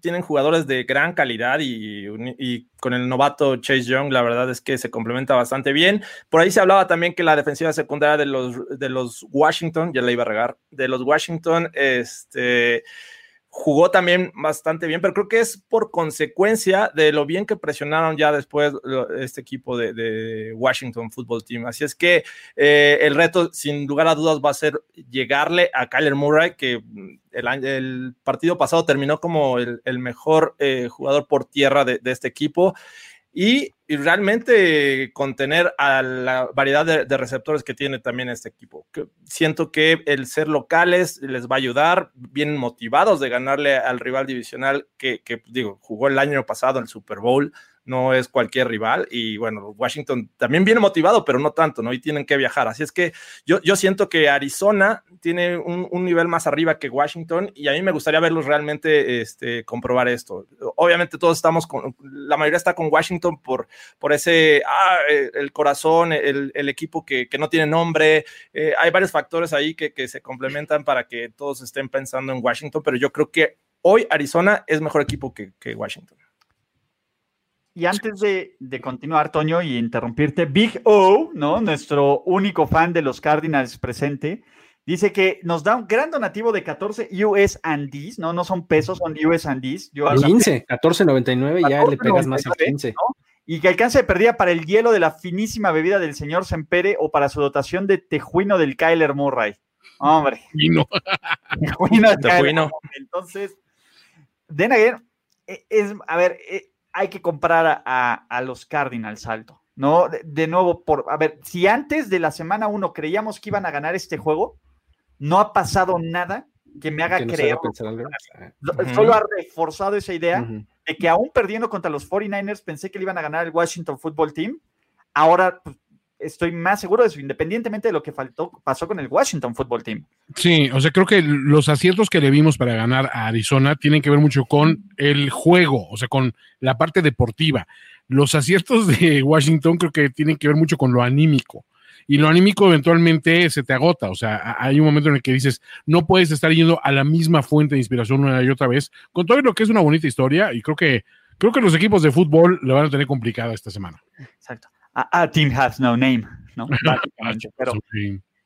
tienen jugadores de gran calidad y, y, con el novato Chase Young, la verdad es que se complementa bastante bien. Por ahí se hablaba también que la defensiva secundaria de los, de los Washington, ya la iba a regar, de los Washington, este jugó también bastante bien, pero creo que es por consecuencia de lo bien que presionaron ya después este equipo de, Washington Football Team. Así es que eh, el reto, sin lugar a dudas, va a ser llegarle a Kyler Murray, que el, el partido pasado terminó como el, mejor eh, jugador por tierra de este equipo y, y, realmente contener a la variedad de, receptores que tiene también este equipo. Siento que el ser locales les va a ayudar, vienen motivados de ganarle al rival divisional que, digo, jugó el año pasado el Super Bowl no es cualquier rival y bueno, Washington también viene motivado, pero no tanto, ¿no? Y tienen que viajar. Así es que yo, yo siento que Arizona tiene un, un, nivel más arriba que Washington y a mí me gustaría verlos realmente este, comprobar esto. Obviamente todos estamos con, la mayoría está con Washington por, por ese, ah, el corazón, el, el equipo que, que, no tiene nombre. Eh, hay varios factores ahí que, que se complementan para que todos estén pensando en Washington, pero yo creo que hoy Arizona es mejor equipo que, que Washington. Y antes de, de, continuar, Toño, y interrumpirte, Big O, ¿no? Nuestro único fan de los Cardinals presente, dice que nos da un gran donativo de 14 US Andes, ¿no? No son pesos, son US Andes. Yo 15, 14.99, ya le pegas más al 15. ¿no? Y que alcance de perdida para el hielo de la finísima bebida del señor Sempere o para su dotación de tejuino del Kyler Murray. Hombre. Tejuino. Tejuino. Entonces, Denaguer, es, a ver, hay que comprar a, los Cardinals alto, ¿no? De, de, nuevo, por, a ver, si antes de la semana 1 creíamos que iban a ganar este juego, no ha pasado nada que me haga que no creer. Uh Solo ha reforzado esa idea uh -huh. de que aún perdiendo contra los 49ers pensé que le iban a ganar el Washington Football Team. Ahora pues, estoy más seguro de eso, independientemente de lo que faltó, pasó con el Washington Football Team. Sí, o sea, creo que los aciertos que le vimos para ganar a Arizona tienen que ver mucho con el juego, o sea, con la parte deportiva. Los aciertos de Washington creo que tienen que ver mucho con lo anímico. Y lo anímico eventualmente se te agota, o sea, hay un momento en el que dices, no puedes estar yendo a la misma fuente de inspiración una y otra vez, con todo lo que es una bonita historia, y creo que, creo que los equipos de fútbol le van a tener complicada esta semana. Exacto a, a team has no name, ¿no? [laughs] pero,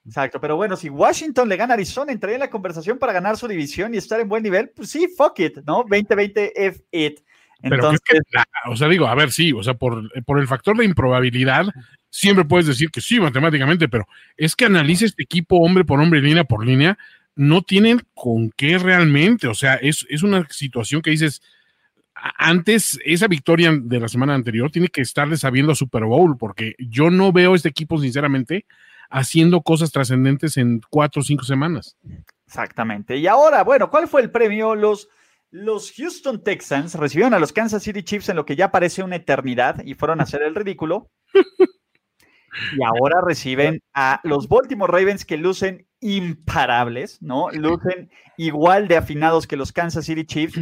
exacto, pero bueno, si Washington le gana a Arizona, entraría en la conversación para ganar su división y estar en buen nivel, pues sí, fuck it, ¿no? 2020 F it. Entonces, pero que, o sea, digo, a ver, sí, o sea, por, por el factor de improbabilidad, siempre puedes decir que sí, matemáticamente, pero es que analice este equipo hombre por hombre, línea por línea, no tienen con qué realmente, o sea, es, es una situación que dices, antes, esa victoria de la semana anterior tiene que estarle sabiendo a Super Bowl, porque yo no veo este equipo, sinceramente, haciendo cosas trascendentes en cuatro o cinco semanas. Exactamente. Y ahora, bueno, ¿cuál fue el premio? Los Los Houston Texans recibieron a los Kansas City Chiefs en lo que ya parece una eternidad y fueron a hacer el ridículo. [laughs] Y ahora reciben a los Baltimore Ravens que lucen imparables, ¿no? Lucen igual de afinados que los Kansas City Chiefs.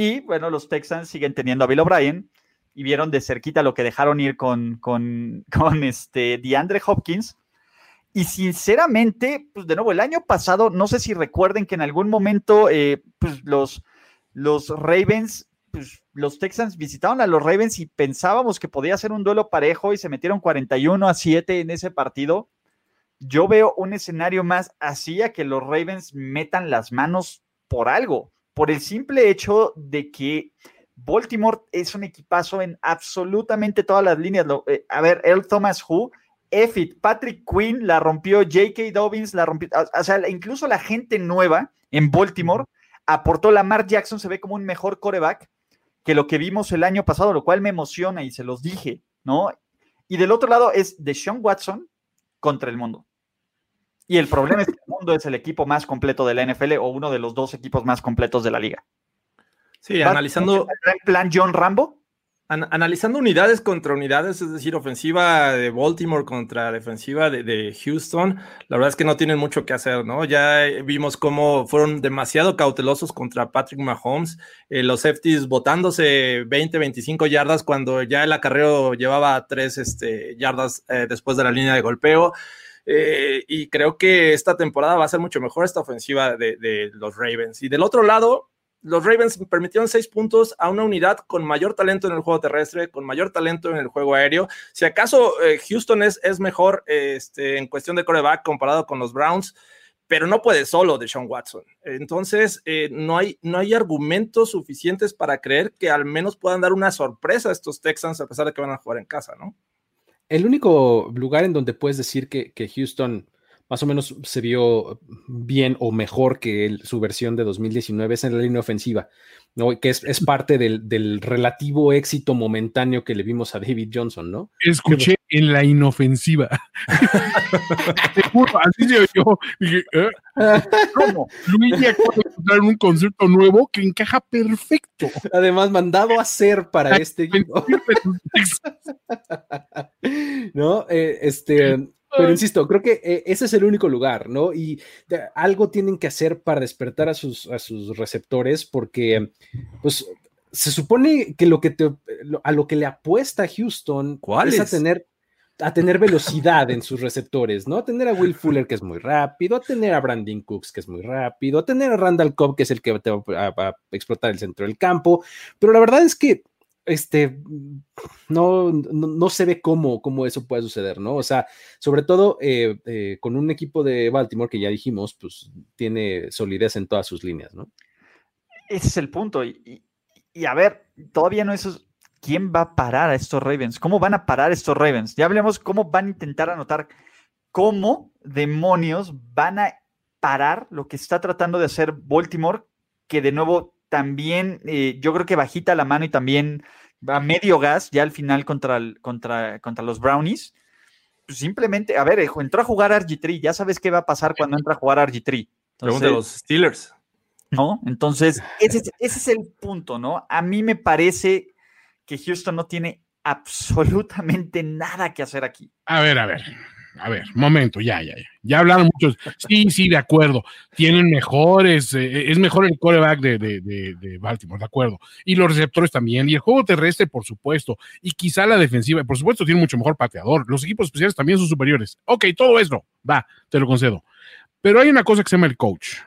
Y bueno, los Texans siguen teniendo a Bill O'Brien y vieron de cerquita lo que dejaron ir con, [laughs] con, este DeAndre Hopkins. Y sinceramente, pues de nuevo, el año pasado, no sé si recuerden que en algún momento, eh, pues los, los Ravens, pues los Texans visitaron a los Ravens y pensábamos que podía ser un duelo parejo y se metieron 41 a 7 en ese partido. Yo veo un escenario más así a que los Ravens metan las manos por algo, por el simple hecho de que Baltimore es un equipazo en absolutamente todas las líneas. Eh, a ver, Earl Thomas Who Effit, Patrick Quinn la rompió, J.K. Dobbins la rompió, o sea, incluso la gente nueva en Baltimore aportó. Lamar Jackson se ve como un mejor coreback que lo que vimos el año pasado, lo cual me emociona y se los dije, ¿no? Y del otro lado es de Sean Watson contra el mundo. Y el problema es que el mundo es el equipo más completo de la NFL o uno de los dos equipos más completos de la liga. Sí, analizando. ¿El plan John Rambo? analizando unidades contra unidades, es decir, ofensiva de Baltimore contra defensiva de, Houston, la verdad es que no tienen mucho que hacer, ¿no? Ya vimos cómo fueron demasiado cautelosos contra Patrick Mahomes, eh, los safeties botándose 20, 25 yardas cuando ya el acarreo llevaba 3 este, yardas eh, después de la línea de golpeo. Eh, y creo que esta temporada va a ser mucho mejor esta ofensiva de, los Ravens. Y del otro lado, los Ravens permitieron seis puntos a una unidad con mayor talento en el juego terrestre, con mayor talento en el juego aéreo. Si acaso eh, Houston es, es mejor este, en cuestión de coreback comparado con los Browns, pero no puede solo de Sean Watson. Entonces, eh, no, hay, no hay argumentos suficientes para creer que al menos puedan dar una sorpresa a estos Texans a pesar de que van a jugar en casa, ¿no? El único lugar en donde puedes decir que, que Houston más o menos se vio bien o mejor que su versión de 2019 es en la línea ofensiva, ¿no? que es, parte del, relativo éxito momentáneo que le vimos a David Johnson, ¿no? Escuché en la inofensiva. [laughs] así se oyó. Dije, ¿eh? ¿Cómo? Luis acaba de encontrar un concepto nuevo que encaja perfecto. Además, mandado a hacer para este [laughs] ¿No? Eh, este pero insisto, creo que eh, ese es el único lugar, ¿no? Y algo tienen que hacer para despertar a sus, a sus receptores, porque, pues, se supone que lo que te, a lo que le apuesta Houston es, a tener a tener velocidad en sus receptores, ¿no? A tener a Will Fuller, que es muy rápido, a tener a Brandon Cooks, que es muy rápido, a tener a Randall Cobb, que es el que va a explotar el centro del campo, pero la verdad es que este, no, no, se ve cómo, cómo, eso puede suceder, ¿no? O sea, sobre todo eh, eh, con un equipo de Baltimore que ya dijimos, pues tiene solidez en todas sus líneas, ¿no? Ese es el punto. Y, a ver, todavía no es quién va a parar a estos Ravens, cómo van a parar estos Ravens. Ya hablemos cómo van a intentar anotar, cómo demonios van a parar lo que está tratando de hacer Baltimore, que de nuevo también eh, yo creo que bajita la mano y también va medio gas ya al final contra, contra, contra los Brownies. Pues simplemente, a ver, entró a jugar RG3, ya sabes qué va a pasar cuando entra a jugar RG3. Entonces, los Steelers. ¿No? Entonces, ese ese es el punto, ¿no? A mí me parece que Houston no tiene absolutamente nada que hacer aquí. A ver, a ver a ver, momento, ya, ya, ya. Ya hablaron muchos. Sí, sí, de acuerdo. Tienen mejores, eh, es mejor el coreback de, de, Baltimore, de acuerdo. Y los receptores también. Y el juego terrestre, por supuesto. Y quizá la defensiva, por supuesto, tiene mucho mejor pateador. Los equipos especiales también son superiores. Ok, todo eso, va, te lo concedo. Pero hay una cosa que se llama el coach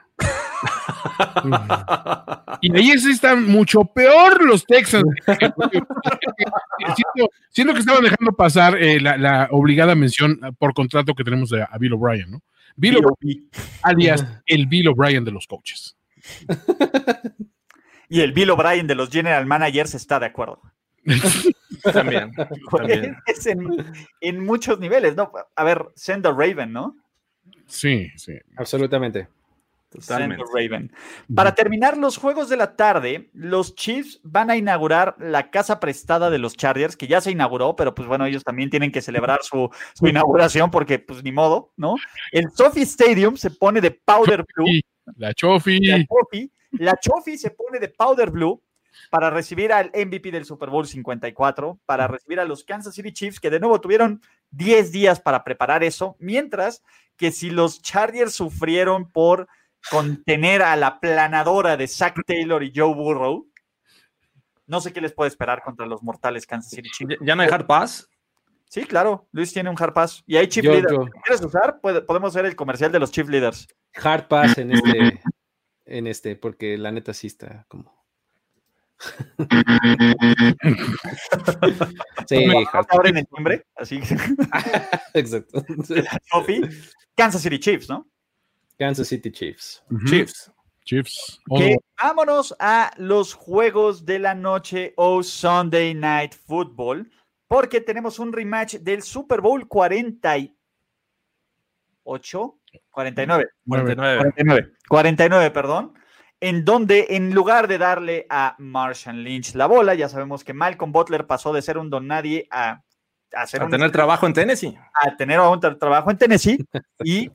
y ahí están mucho peor los Texans. [laughs] siento, que estaban dejando pasar eh, la, obligada mención por contrato que tenemos a, Bill O'Brien, ¿no? Bill O'Brien, alias el Bill O'Brien de los coaches. y el Bill O'Brien de los general managers está de acuerdo. [laughs] también. [laughs] Es en, muchos niveles, ¿no? A ver, send a Raven, ¿no? Sí, sí. Absolutamente. Raven. Para terminar los juegos de la tarde, los Chiefs van a inaugurar la casa prestada de los Chargers, que ya se inauguró, pero pues bueno, ellos también tienen que celebrar su, inauguración porque pues ni modo, ¿no? El Sophie Stadium se pone de powder blue. La Chofi. La Chofi se pone de powder blue para recibir al MVP del Super Bowl 54, para recibir a los Kansas City Chiefs, que de nuevo tuvieron 10 días para preparar eso, mientras que si los Chargers sufrieron por contener a la planadora de Zach Taylor y Joe Burrow, no sé qué les puede esperar contra los mortales Kansas City Chiefs. ¿Ya no hay hard pass? Sí, claro, Luis tiene un hard pass. Y hay Chief Leaders. ¿Quieres usar? podemos ver el comercial de los Chief Leaders. Hard pass en este, en este, porque la neta sí está como. [laughs] sí, ahora en el timbre, así. [laughs] Exacto. [laughs] Kansas City Chiefs, ¿no? Kansas City Chiefs. Chiefs. Chiefs. vámonos a los juegos de la noche o Sunday Night Football porque tenemos un rematch del Super Bowl 48, 49, 49, 49, perdón, en donde en lugar de darle a Marshall Lynch la bola, ya sabemos que Malcolm Butler pasó de ser un don nadie a, a, tener trabajo en Tennessee. A tener un trabajo en Tennessee [laughs] y,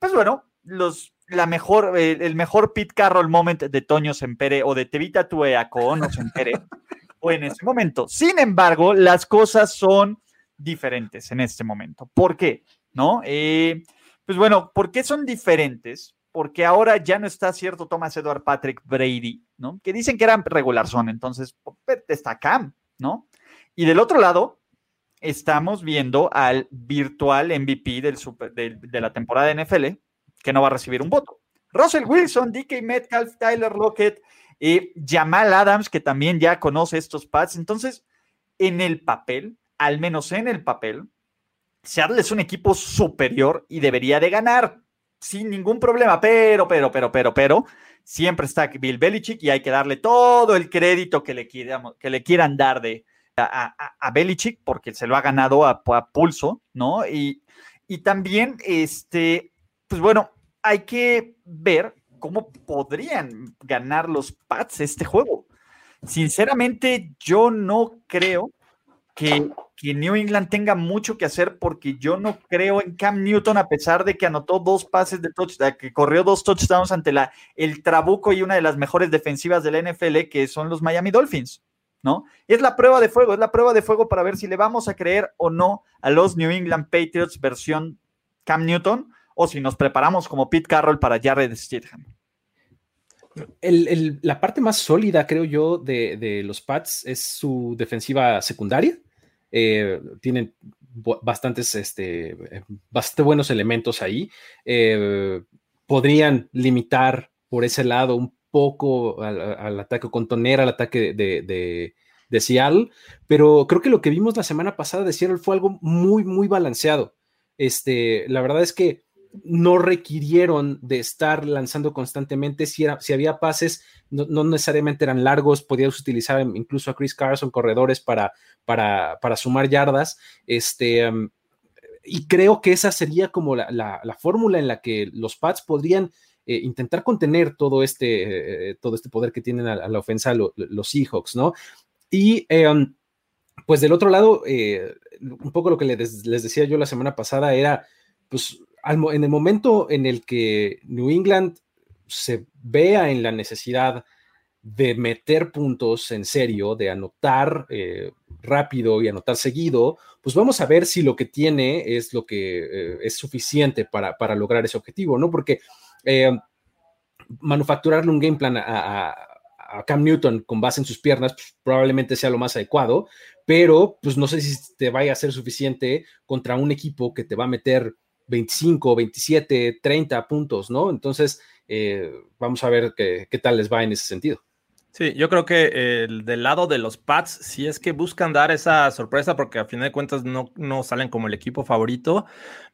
pues bueno, los la mejor, el mejor Pete Carroll moment de Toño Sempere o de Tevita Tueaco no Sempere [laughs] en ese momento. Sin embargo, las cosas son diferentes en este momento. ¿Por qué? ¿No? Eh, pues bueno, ¿por qué son diferentes? Porque ahora ya no está cierto Thomas Edward Patrick Brady, ¿no? Que dicen que eran regular son, entonces pues, está Cam, ¿no? Y del otro lado, estamos viendo al virtual MVP del de, la temporada de NFL, que no va a recibir un voto. Russell Wilson, DK Metcalf, Tyler Lockett, y Jamal Adams, que también ya conoce estos pads. Entonces, en el papel, al menos en el papel, Seattle es un equipo superior y debería de ganar sin ningún problema, pero, pero, pero, pero, pero, siempre está Bill Belichick y hay que darle todo el crédito que le, que le quieran dar de, a, Belichick porque se lo ha ganado a, pulso, ¿no? Y, y también, este, pues bueno, hay que ver cómo podrían ganar los Pats este juego. Sinceramente, yo no creo que, New England tenga mucho que hacer porque yo no creo en Cam Newton a pesar de que anotó dos pases de touchdown, que corrió dos touchdowns ante la, el Trabuco y una de las mejores defensivas de la NFL que son los Miami Dolphins. ¿No? Es la prueba de fuego, es la prueba de fuego para ver si le vamos a creer o no a los New England Patriots versión Cam Newton o si nos preparamos como Pete Carroll para Jared Stidham la parte más sólida, creo yo, de, los Pats es su defensiva secundaria. Eh, tienen bastantes, este, bastante buenos elementos ahí. Eh, podrían limitar por ese lado un poco al, ataque, contoner al ataque de, de, Seattle, pero creo que lo que vimos la semana pasada de Seattle fue algo muy, muy balanceado. Este, la verdad es que no requirieron de estar lanzando constantemente. Si, si había pases, no, necesariamente eran largos, podías utilizar incluso a Chris Carson, corredores para, para, para sumar yardas. Este, um, y creo que esa sería como la, fórmula en la que los Pats podrían eh, intentar contener todo este, eh, todo este poder que tienen a, la ofensa los Seahawks, ¿no? Y eh, um, pues del otro lado, un poco lo que les, decía yo la semana pasada era, pues en el momento en el que New England se vea en la necesidad de meter puntos en serio, de anotar eh, rápido y anotar seguido, pues vamos a ver si lo que tiene es lo que eh, es suficiente para, lograr ese objetivo, ¿no? Porque eh, manufacturarle un game plan a, Cam Newton con base en sus piernas pues, probablemente sea lo más adecuado, pero pues no sé si te vaya a ser suficiente contra un equipo que te va a meter 25, 27, 30 puntos, ¿no? Entonces, eh, vamos a ver qué, qué tal les va en ese sentido. Sí, yo creo que el del lado de los Pats, si es que buscan dar esa sorpresa, porque a fin de cuentas no, no salen como el equipo favorito,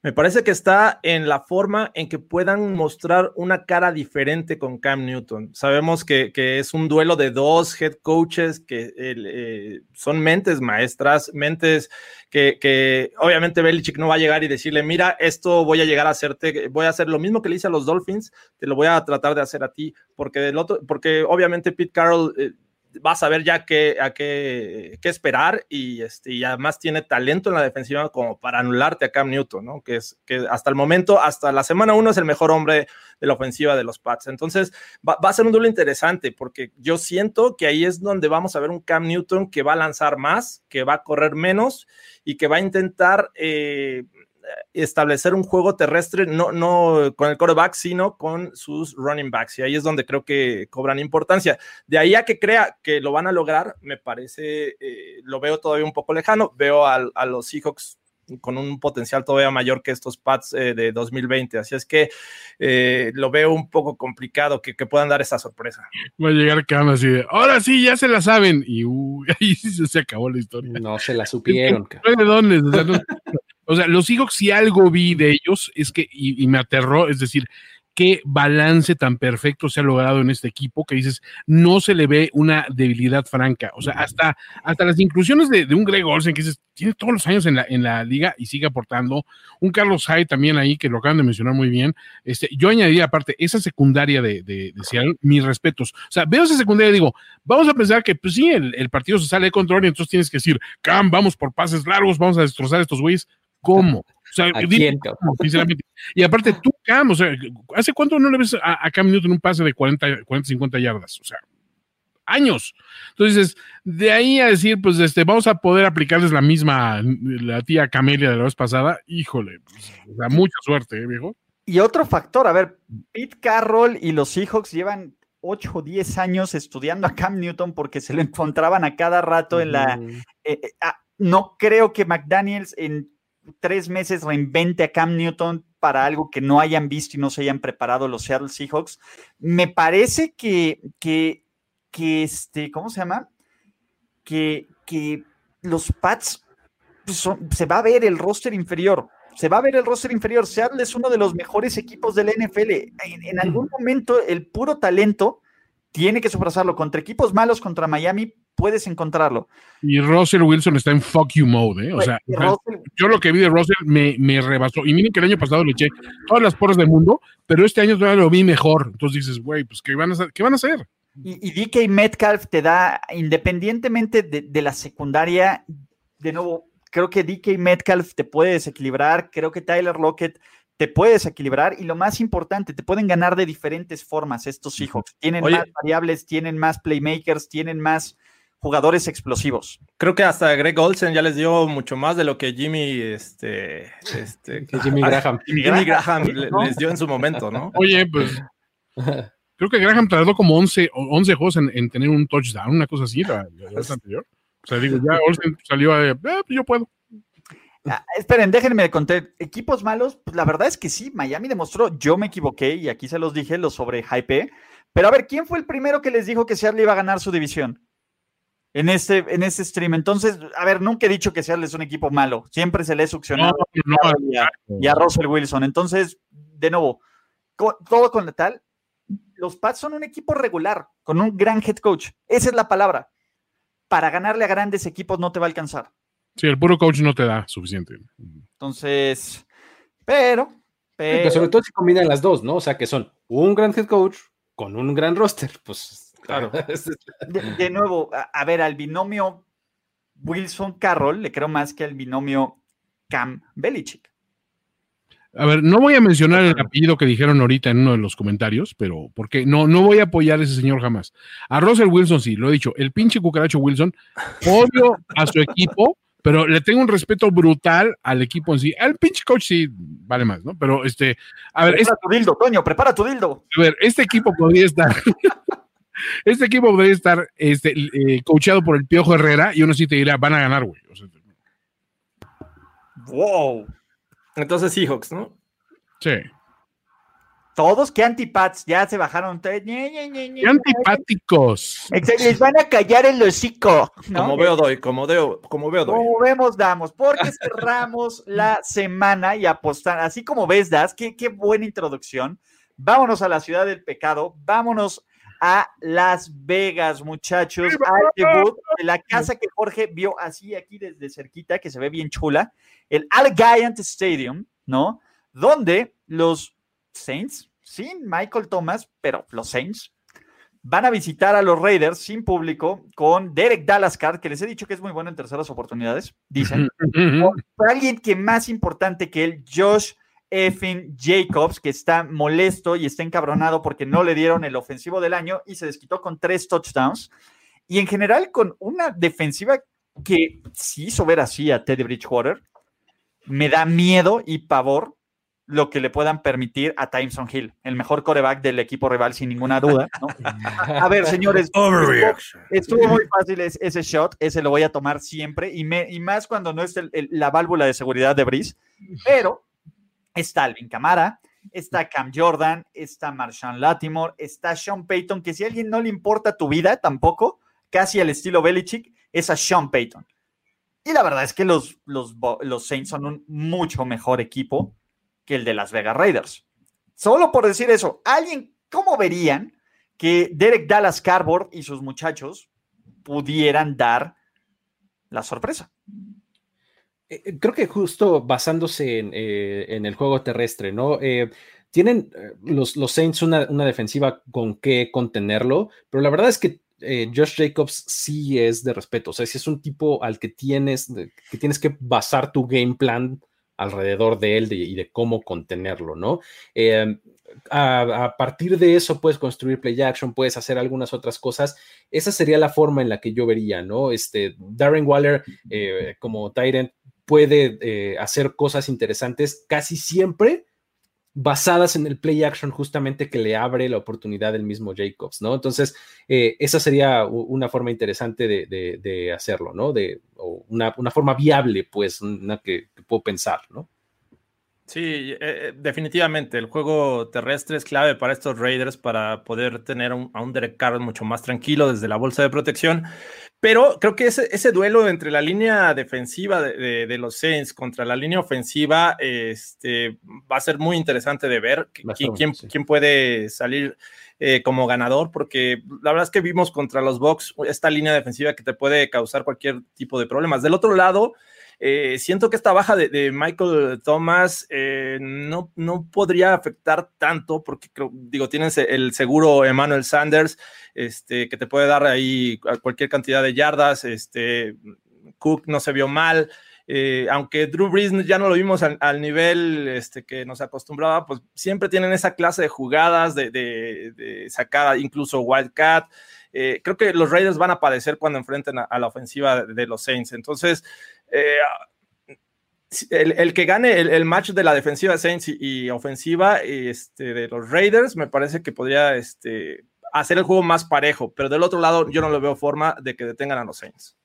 me parece que está en la forma en que puedan mostrar una cara diferente con Cam Newton. Sabemos que, es un duelo de dos head coaches que eh, son mentes maestras, mentes que, obviamente Belichick no va a llegar y decirle, mira, esto voy a llegar a hacerte, voy a hacer lo mismo que le hice a los Dolphins, te lo voy a tratar de hacer a ti, porque del otro, porque obviamente Pete Carroll eh, vas a ver ya qué, a qué, qué esperar y, este, y además tiene talento en la defensiva como para anularte a Cam Newton, ¿no? Que es que hasta el momento, hasta la semana uno es el mejor hombre de la ofensiva de los Pats. Entonces va, va a ser un duelo interesante porque yo siento que ahí es donde vamos a ver un Cam Newton que va a lanzar más, que va a correr menos y que va a intentar... Eh, establecer un juego terrestre, no, no con el quarterback, sino con sus running backs. Y ahí es donde creo que cobran importancia. De ahí a que crea que lo van a lograr, me parece, eh, lo veo todavía un poco lejano. Veo a, a, los Seahawks con un potencial todavía mayor que estos Pats eh, de 2020. Así es que eh, lo veo un poco complicado que, que, puedan dar esa sorpresa. Va a llegar Cam así de, ahora sí, ya se la saben. Y uh, [laughs] ahí se acabó la historia. No se la supieron. ¿De dónde? O sea, no, o sea, los Seahawks, si algo vi de ellos, es que, y, y, me aterró, es decir, qué balance tan perfecto se ha logrado en este equipo que dices, no se le ve una debilidad franca. O sea, hasta, hasta las inclusiones de, de un Greg Olsen, que dices, tiene todos los años en la, en la liga y sigue aportando. Un Carlos Hyde también ahí, que lo acaban de mencionar muy bien. Este, yo añadiría aparte, esa secundaria de, de, de Seattle, mis respetos. O sea, veo esa secundaria y digo, vamos a pensar que, pues sí, el, el partido se sale de control y entonces tienes que decir, Cam, vamos por pases largos, vamos a destrozar a estos güeyes. ¿Cómo? [laughs] O sea, dime, ¿cómo, sinceramente. Y aparte, tú, Cam, o sea, ¿hace cuánto no le ves a, a Cam Newton un pase de 40, 40, 50 yardas? O sea, años. Entonces, de ahí a decir, pues, este, vamos a poder aplicarles la misma, la tía Camelia de la vez pasada, híjole, pues, o sea, mucha suerte, ¿eh, viejo? Y otro factor, a ver, Pete Carroll y los Seahawks llevan 8 o 10 años estudiando a Cam Newton porque se lo encontraban a cada rato en la... Eh, eh, ah, no creo que McDaniels en tres meses reinvente a Cam Newton para algo que no hayan visto y no se hayan preparado los Seattle Seahawks. Me parece que, que, que este, ¿cómo se llama? Que, que los Pats pues son, se va a ver el roster inferior. Se va a ver el roster inferior. Seattle es uno de los mejores equipos del NFL. En, en algún momento, el puro talento tiene que sobrasarlo. Contra equipos malos, contra Miami, puedes encontrarlo. Y Russell Wilson está en fuck you mode, ¿eh? O sea, Russell, yo lo que vi de Russell me, me, rebasó. Y miren que el año pasado le eché todas las porras del mundo, pero este año todavía lo vi mejor. Entonces dices, güey, pues ¿qué van a hacer? ¿Qué van a hacer? Y, y DK Metcalf te da, independientemente de, de, la secundaria, de nuevo, creo que DK Metcalf te puede desequilibrar, creo que Tyler Lockett te puede desequilibrar y lo más importante, te pueden ganar de diferentes formas estos Seahawks. Tienen Oye, más variables, tienen más playmakers, tienen más jugadores explosivos. Creo que hasta Greg Olsen ya les dio mucho más de lo que Jimmy, este, este Jimmy Graham, Jimmy, Jimmy Graham ¿no? les dio en su momento, ¿no? [laughs] Oye, pues creo que Graham tardó como 11, 11 juegos en, en, tener un touchdown, una cosa así, la, la vez anterior. O sea, digo, ya Olsen salió a, eh, yo puedo. Ah, esperen, déjenme contar. Equipos malos, pues la verdad es que sí, Miami demostró, yo me equivoqué y aquí se los dije, lo sobre hype. Pero a ver, ¿quién fue el primero que les dijo que Seattle iba a ganar su división? En este, en este stream. Entonces, a ver, nunca he dicho que Seattle es un equipo malo. Siempre se le he succionado no, no, y, a, y, a, Russell Wilson. Entonces, de nuevo, con, todo con la tal, los Pats son un equipo regular, con un gran head coach. Esa es la palabra. Para ganarle a grandes equipos no te va a alcanzar. Sí, el puro coach no te da suficiente. Entonces, pero, pero... pero sobre todo si combinan las dos, ¿no? O sea, que son un gran head coach con un gran roster, pues claro. [laughs] De, de nuevo, a, a, ver, al binomio Wilson Carroll le creo más que al binomio Cam Belichick. A ver, no voy a mencionar el apellido que dijeron ahorita en uno de los comentarios, pero porque no, no voy a apoyar a ese señor jamás. A Russell Wilson sí, lo he dicho, el pinche cucaracho Wilson, odio a su equipo, pero le tengo un respeto brutal al equipo en sí. Al pinche coach sí vale más, ¿no? Pero este, a ver. Prepara este, tu dildo, Toño, prepara tu dildo. A ver, este equipo podría estar. [laughs] este equipo podría estar este, eh, coachado por el Piojo Herrera y uno sí te dirá, van a ganar, güey. O sea, wow. Entonces Seahawks, ¿no? Sí. Todos que antipats ya se bajaron. ¡Qué antipáticos! Les van a callar el hocico. ¿no? Como veo doy, como veo, como veo doy. Como vemos, damos, porque cerramos [laughs] la semana y apostar. Así como ves, Das, qué, qué buena introducción. Vámonos a la ciudad del pecado, vámonos a Las Vegas, muchachos, al debut de la casa que Jorge vio así aquí desde cerquita, que se ve bien chula, el Allegiant Stadium, ¿no? Donde los Saints, sin Michael Thomas, pero los Saints, van a visitar a los Raiders sin público con Derek Dallas Card, que les he dicho que es muy bueno en terceras oportunidades, dicen. Con alguien que más importante que él, Josh Effin Jacobs, que está molesto y está encabronado porque no le dieron el ofensivo del año y se desquitó con tres touchdowns. Y en general con una defensiva que sí hizo ver así a Teddy Bridgewater, me da miedo y pavor lo que le puedan permitir a Timeson Hill, el mejor coreback del equipo rival, sin ninguna duda. A ver, señores, estuvo, muy fácil ese shot, ese lo voy a tomar siempre, y, me, y más cuando no es la válvula de seguridad de Brice, pero está Alvin Camara, está Cam Jordan, está Marshawn Latimore, está Sean Payton, que si a alguien no le importa tu vida tampoco, casi al estilo Belichick, es a Sean Payton. Y la verdad es que los, los, los Saints son un mucho mejor equipo que el de Las Vegas Raiders. Solo por decir eso, alguien, ¿cómo verían que Derek Dallas Cardboard y sus muchachos pudieran dar la sorpresa? Eh, eh, creo que justo basándose en, eh, el juego terrestre, ¿no? tienen los, los Saints una, una, defensiva con qué contenerlo, pero la verdad es que Josh Jacobs sí es de respeto, o sea, si es un tipo al que tienes, que tienes que basar tu game plan alrededor de él y de cómo contenerlo, ¿no? A, partir de eso puedes construir play action, puedes hacer algunas otras cosas. Esa sería la forma en la que yo vería, ¿no? Este, Darren Waller eh, como Tyrant puede eh, hacer cosas interesantes casi siempre basadas en el play action justamente que le abre la oportunidad el mismo Jacobs, ¿no? Entonces, eh, esa sería una forma interesante de, hacerlo, ¿no? De, una, forma viable, pues, una que, puedo pensar, ¿no? Sí, eh, eh, definitivamente. El juego terrestre es clave para estos Raiders para poder tener a un Derek Carr mucho más tranquilo desde la bolsa de protección. Pero creo que ese, ese duelo entre la línea defensiva de, los Saints contra la línea ofensiva este, va a ser muy interesante de ver quién, quién, puede salir eh, como ganador, porque la verdad es que vimos contra los Bucks esta línea defensiva que te puede causar cualquier tipo de problemas. Del otro lado, eh, siento que esta baja de, Michael Thomas eh, no, no podría afectar tanto porque digo, tienes el seguro Emmanuel Sanders, este, que te puede dar ahí cualquier cantidad de yardas, este, Cook no se vio mal, eh, aunque Drew Brees ya no lo vimos al, nivel este, que nos acostumbraba, pues siempre tienen esa clase de jugadas, de, de, sacada, incluso Wildcat. creo que los Raiders van a padecer cuando enfrenten a la ofensiva de, los Saints. Entonces, eh, el, que gane el, match de la defensiva Saints y, ofensiva este, de los Raiders, me parece que podría este, hacer el juego más parejo, pero del otro lado yo no lo veo forma de que detengan a los Saints.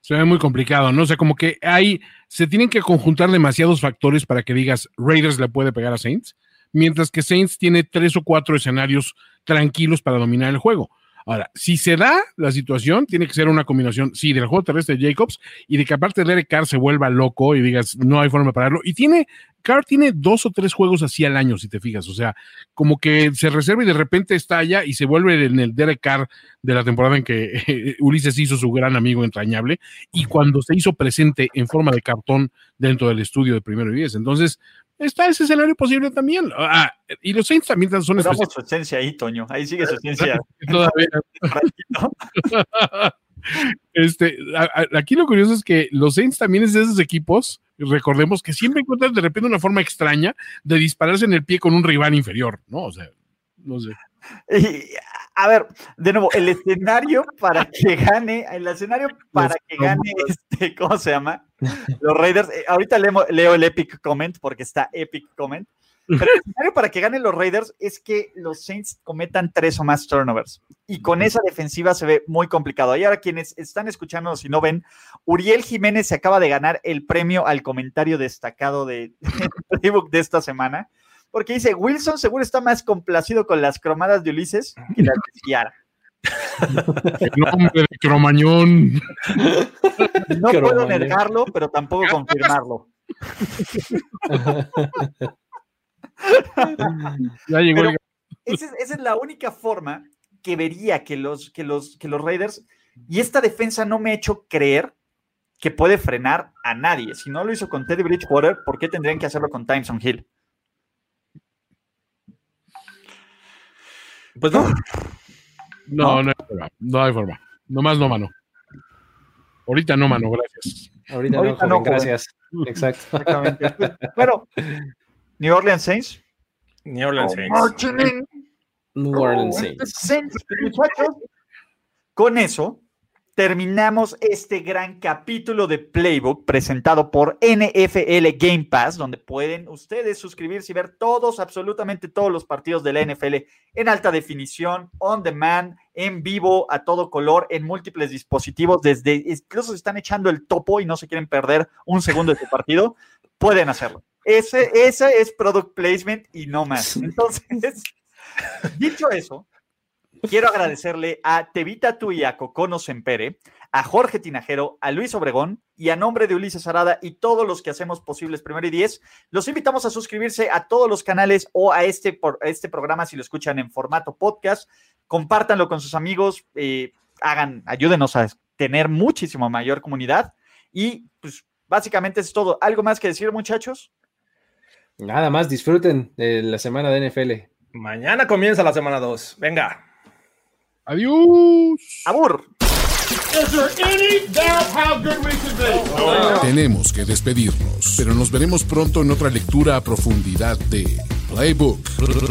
Se ve muy complicado, ¿no? O sea, como que hay, se tienen que conjuntar demasiados factores para que digas Raiders le puede pegar a Saints, mientras que Saints tiene tres o cuatro escenarios tranquilos para dominar el juego. Ahora, si se da la situación, tiene que ser una combinación, sí, del juego terrestre de Jacobs y de que aparte Derek Carr se vuelva loco y digas, no hay forma de pararlo. Y tiene, Carr tiene dos o tres juegos así al año, si te fijas. O sea, como que se reserva y de repente está allá y se vuelve en el Derek Carr de la temporada en que Ulises hizo su gran amigo entrañable y cuando se hizo presente en forma de cartón dentro del estudio de primero y diez. Entonces, está ese escenario posible también. Ah, y los Saints también son Damos su esencia ahí, Toño. Ahí sigue su esencia. [laughs] [laughs] este, aquí lo curioso es que los Saints también es de esos equipos, recordemos que siempre encuentran de repente una forma extraña de dispararse en el pie con un rival inferior, ¿no? O sea, no sé. A ver, de nuevo, el escenario para que gane, el escenario para que gane este, ¿cómo se llama? Los Raiders. Eh, ahorita leo, el Epic Comment porque está Epic Comment. Pero el escenario para que ganen los Raiders es que los Saints cometan tres o más turnovers. Y con esa defensiva se ve muy complicado. Y ahora quienes están escuchando, si no ven, Uriel Jiménez se acaba de ganar el premio al comentario destacado de, [laughs] Facebook de esta semana porque dice, Wilson seguro está más complacido con las cromadas de Ulises que las de Ciara. nombre de cromañón. No puedo negarlo, pero tampoco confirmarlo. ya llegó esa, es, la única forma que vería que los, que, los, que los Raiders, y esta defensa no me ha hecho creer que puede frenar a nadie. Si no lo hizo con Teddy Bridgewater, ¿por qué tendrían que hacerlo con Timeson Hill? Pues no. No, no, hay forma. No hay forma. Nomás no, mano. Ahorita no, mano, gracias. Ahorita, Ahorita no, no, joven, gracias. Exacto. Exactamente. [laughs] bueno, New Orleans Saints. New Orleans Saints. New Orleans Oh, Saints. Saints, muchachos. Con eso terminamos este gran capítulo de Playbook presentado por NFL Game Pass, donde pueden ustedes suscribirse y ver todos, absolutamente todos los partidos de la NFL en alta definición, on demand, en vivo, a todo color, en múltiples dispositivos, desde incluso si están echando el topo y no se quieren perder un segundo de su partido, [laughs] pueden hacerlo. Ese, ese es product placement y no más. [laughs] Entonces, dicho eso, quiero agradecerle a Tevita Tu y a Cocono Sempere, a Jorge Tinajero, a Luis Obregón y a nombre de Ulises Arada y todos los que hacemos posibles Primero y Diez, los invitamos a suscribirse a todos los canales o a este, por, a este programa si lo escuchan en formato podcast. Compártanlo con sus amigos, eh, hagan, ayúdenos a tener muchísimo mayor comunidad y pues básicamente es todo. ¿Algo más que decir, muchachos? Nada más, disfruten de la semana de NFL. Mañana comienza la semana 2. Venga. Adiós. Abur. Tenemos que despedirnos, pero nos veremos pronto en otra lectura a profundidad de Playbook.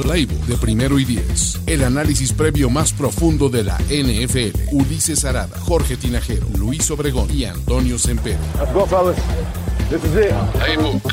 Playbook de primero y diez. El análisis previo más profundo de la NFL. Ulises Arada, Jorge Tinajero, Luis Obregón y Antonio Sempere. Let's go, fellas. This is it. Playbook.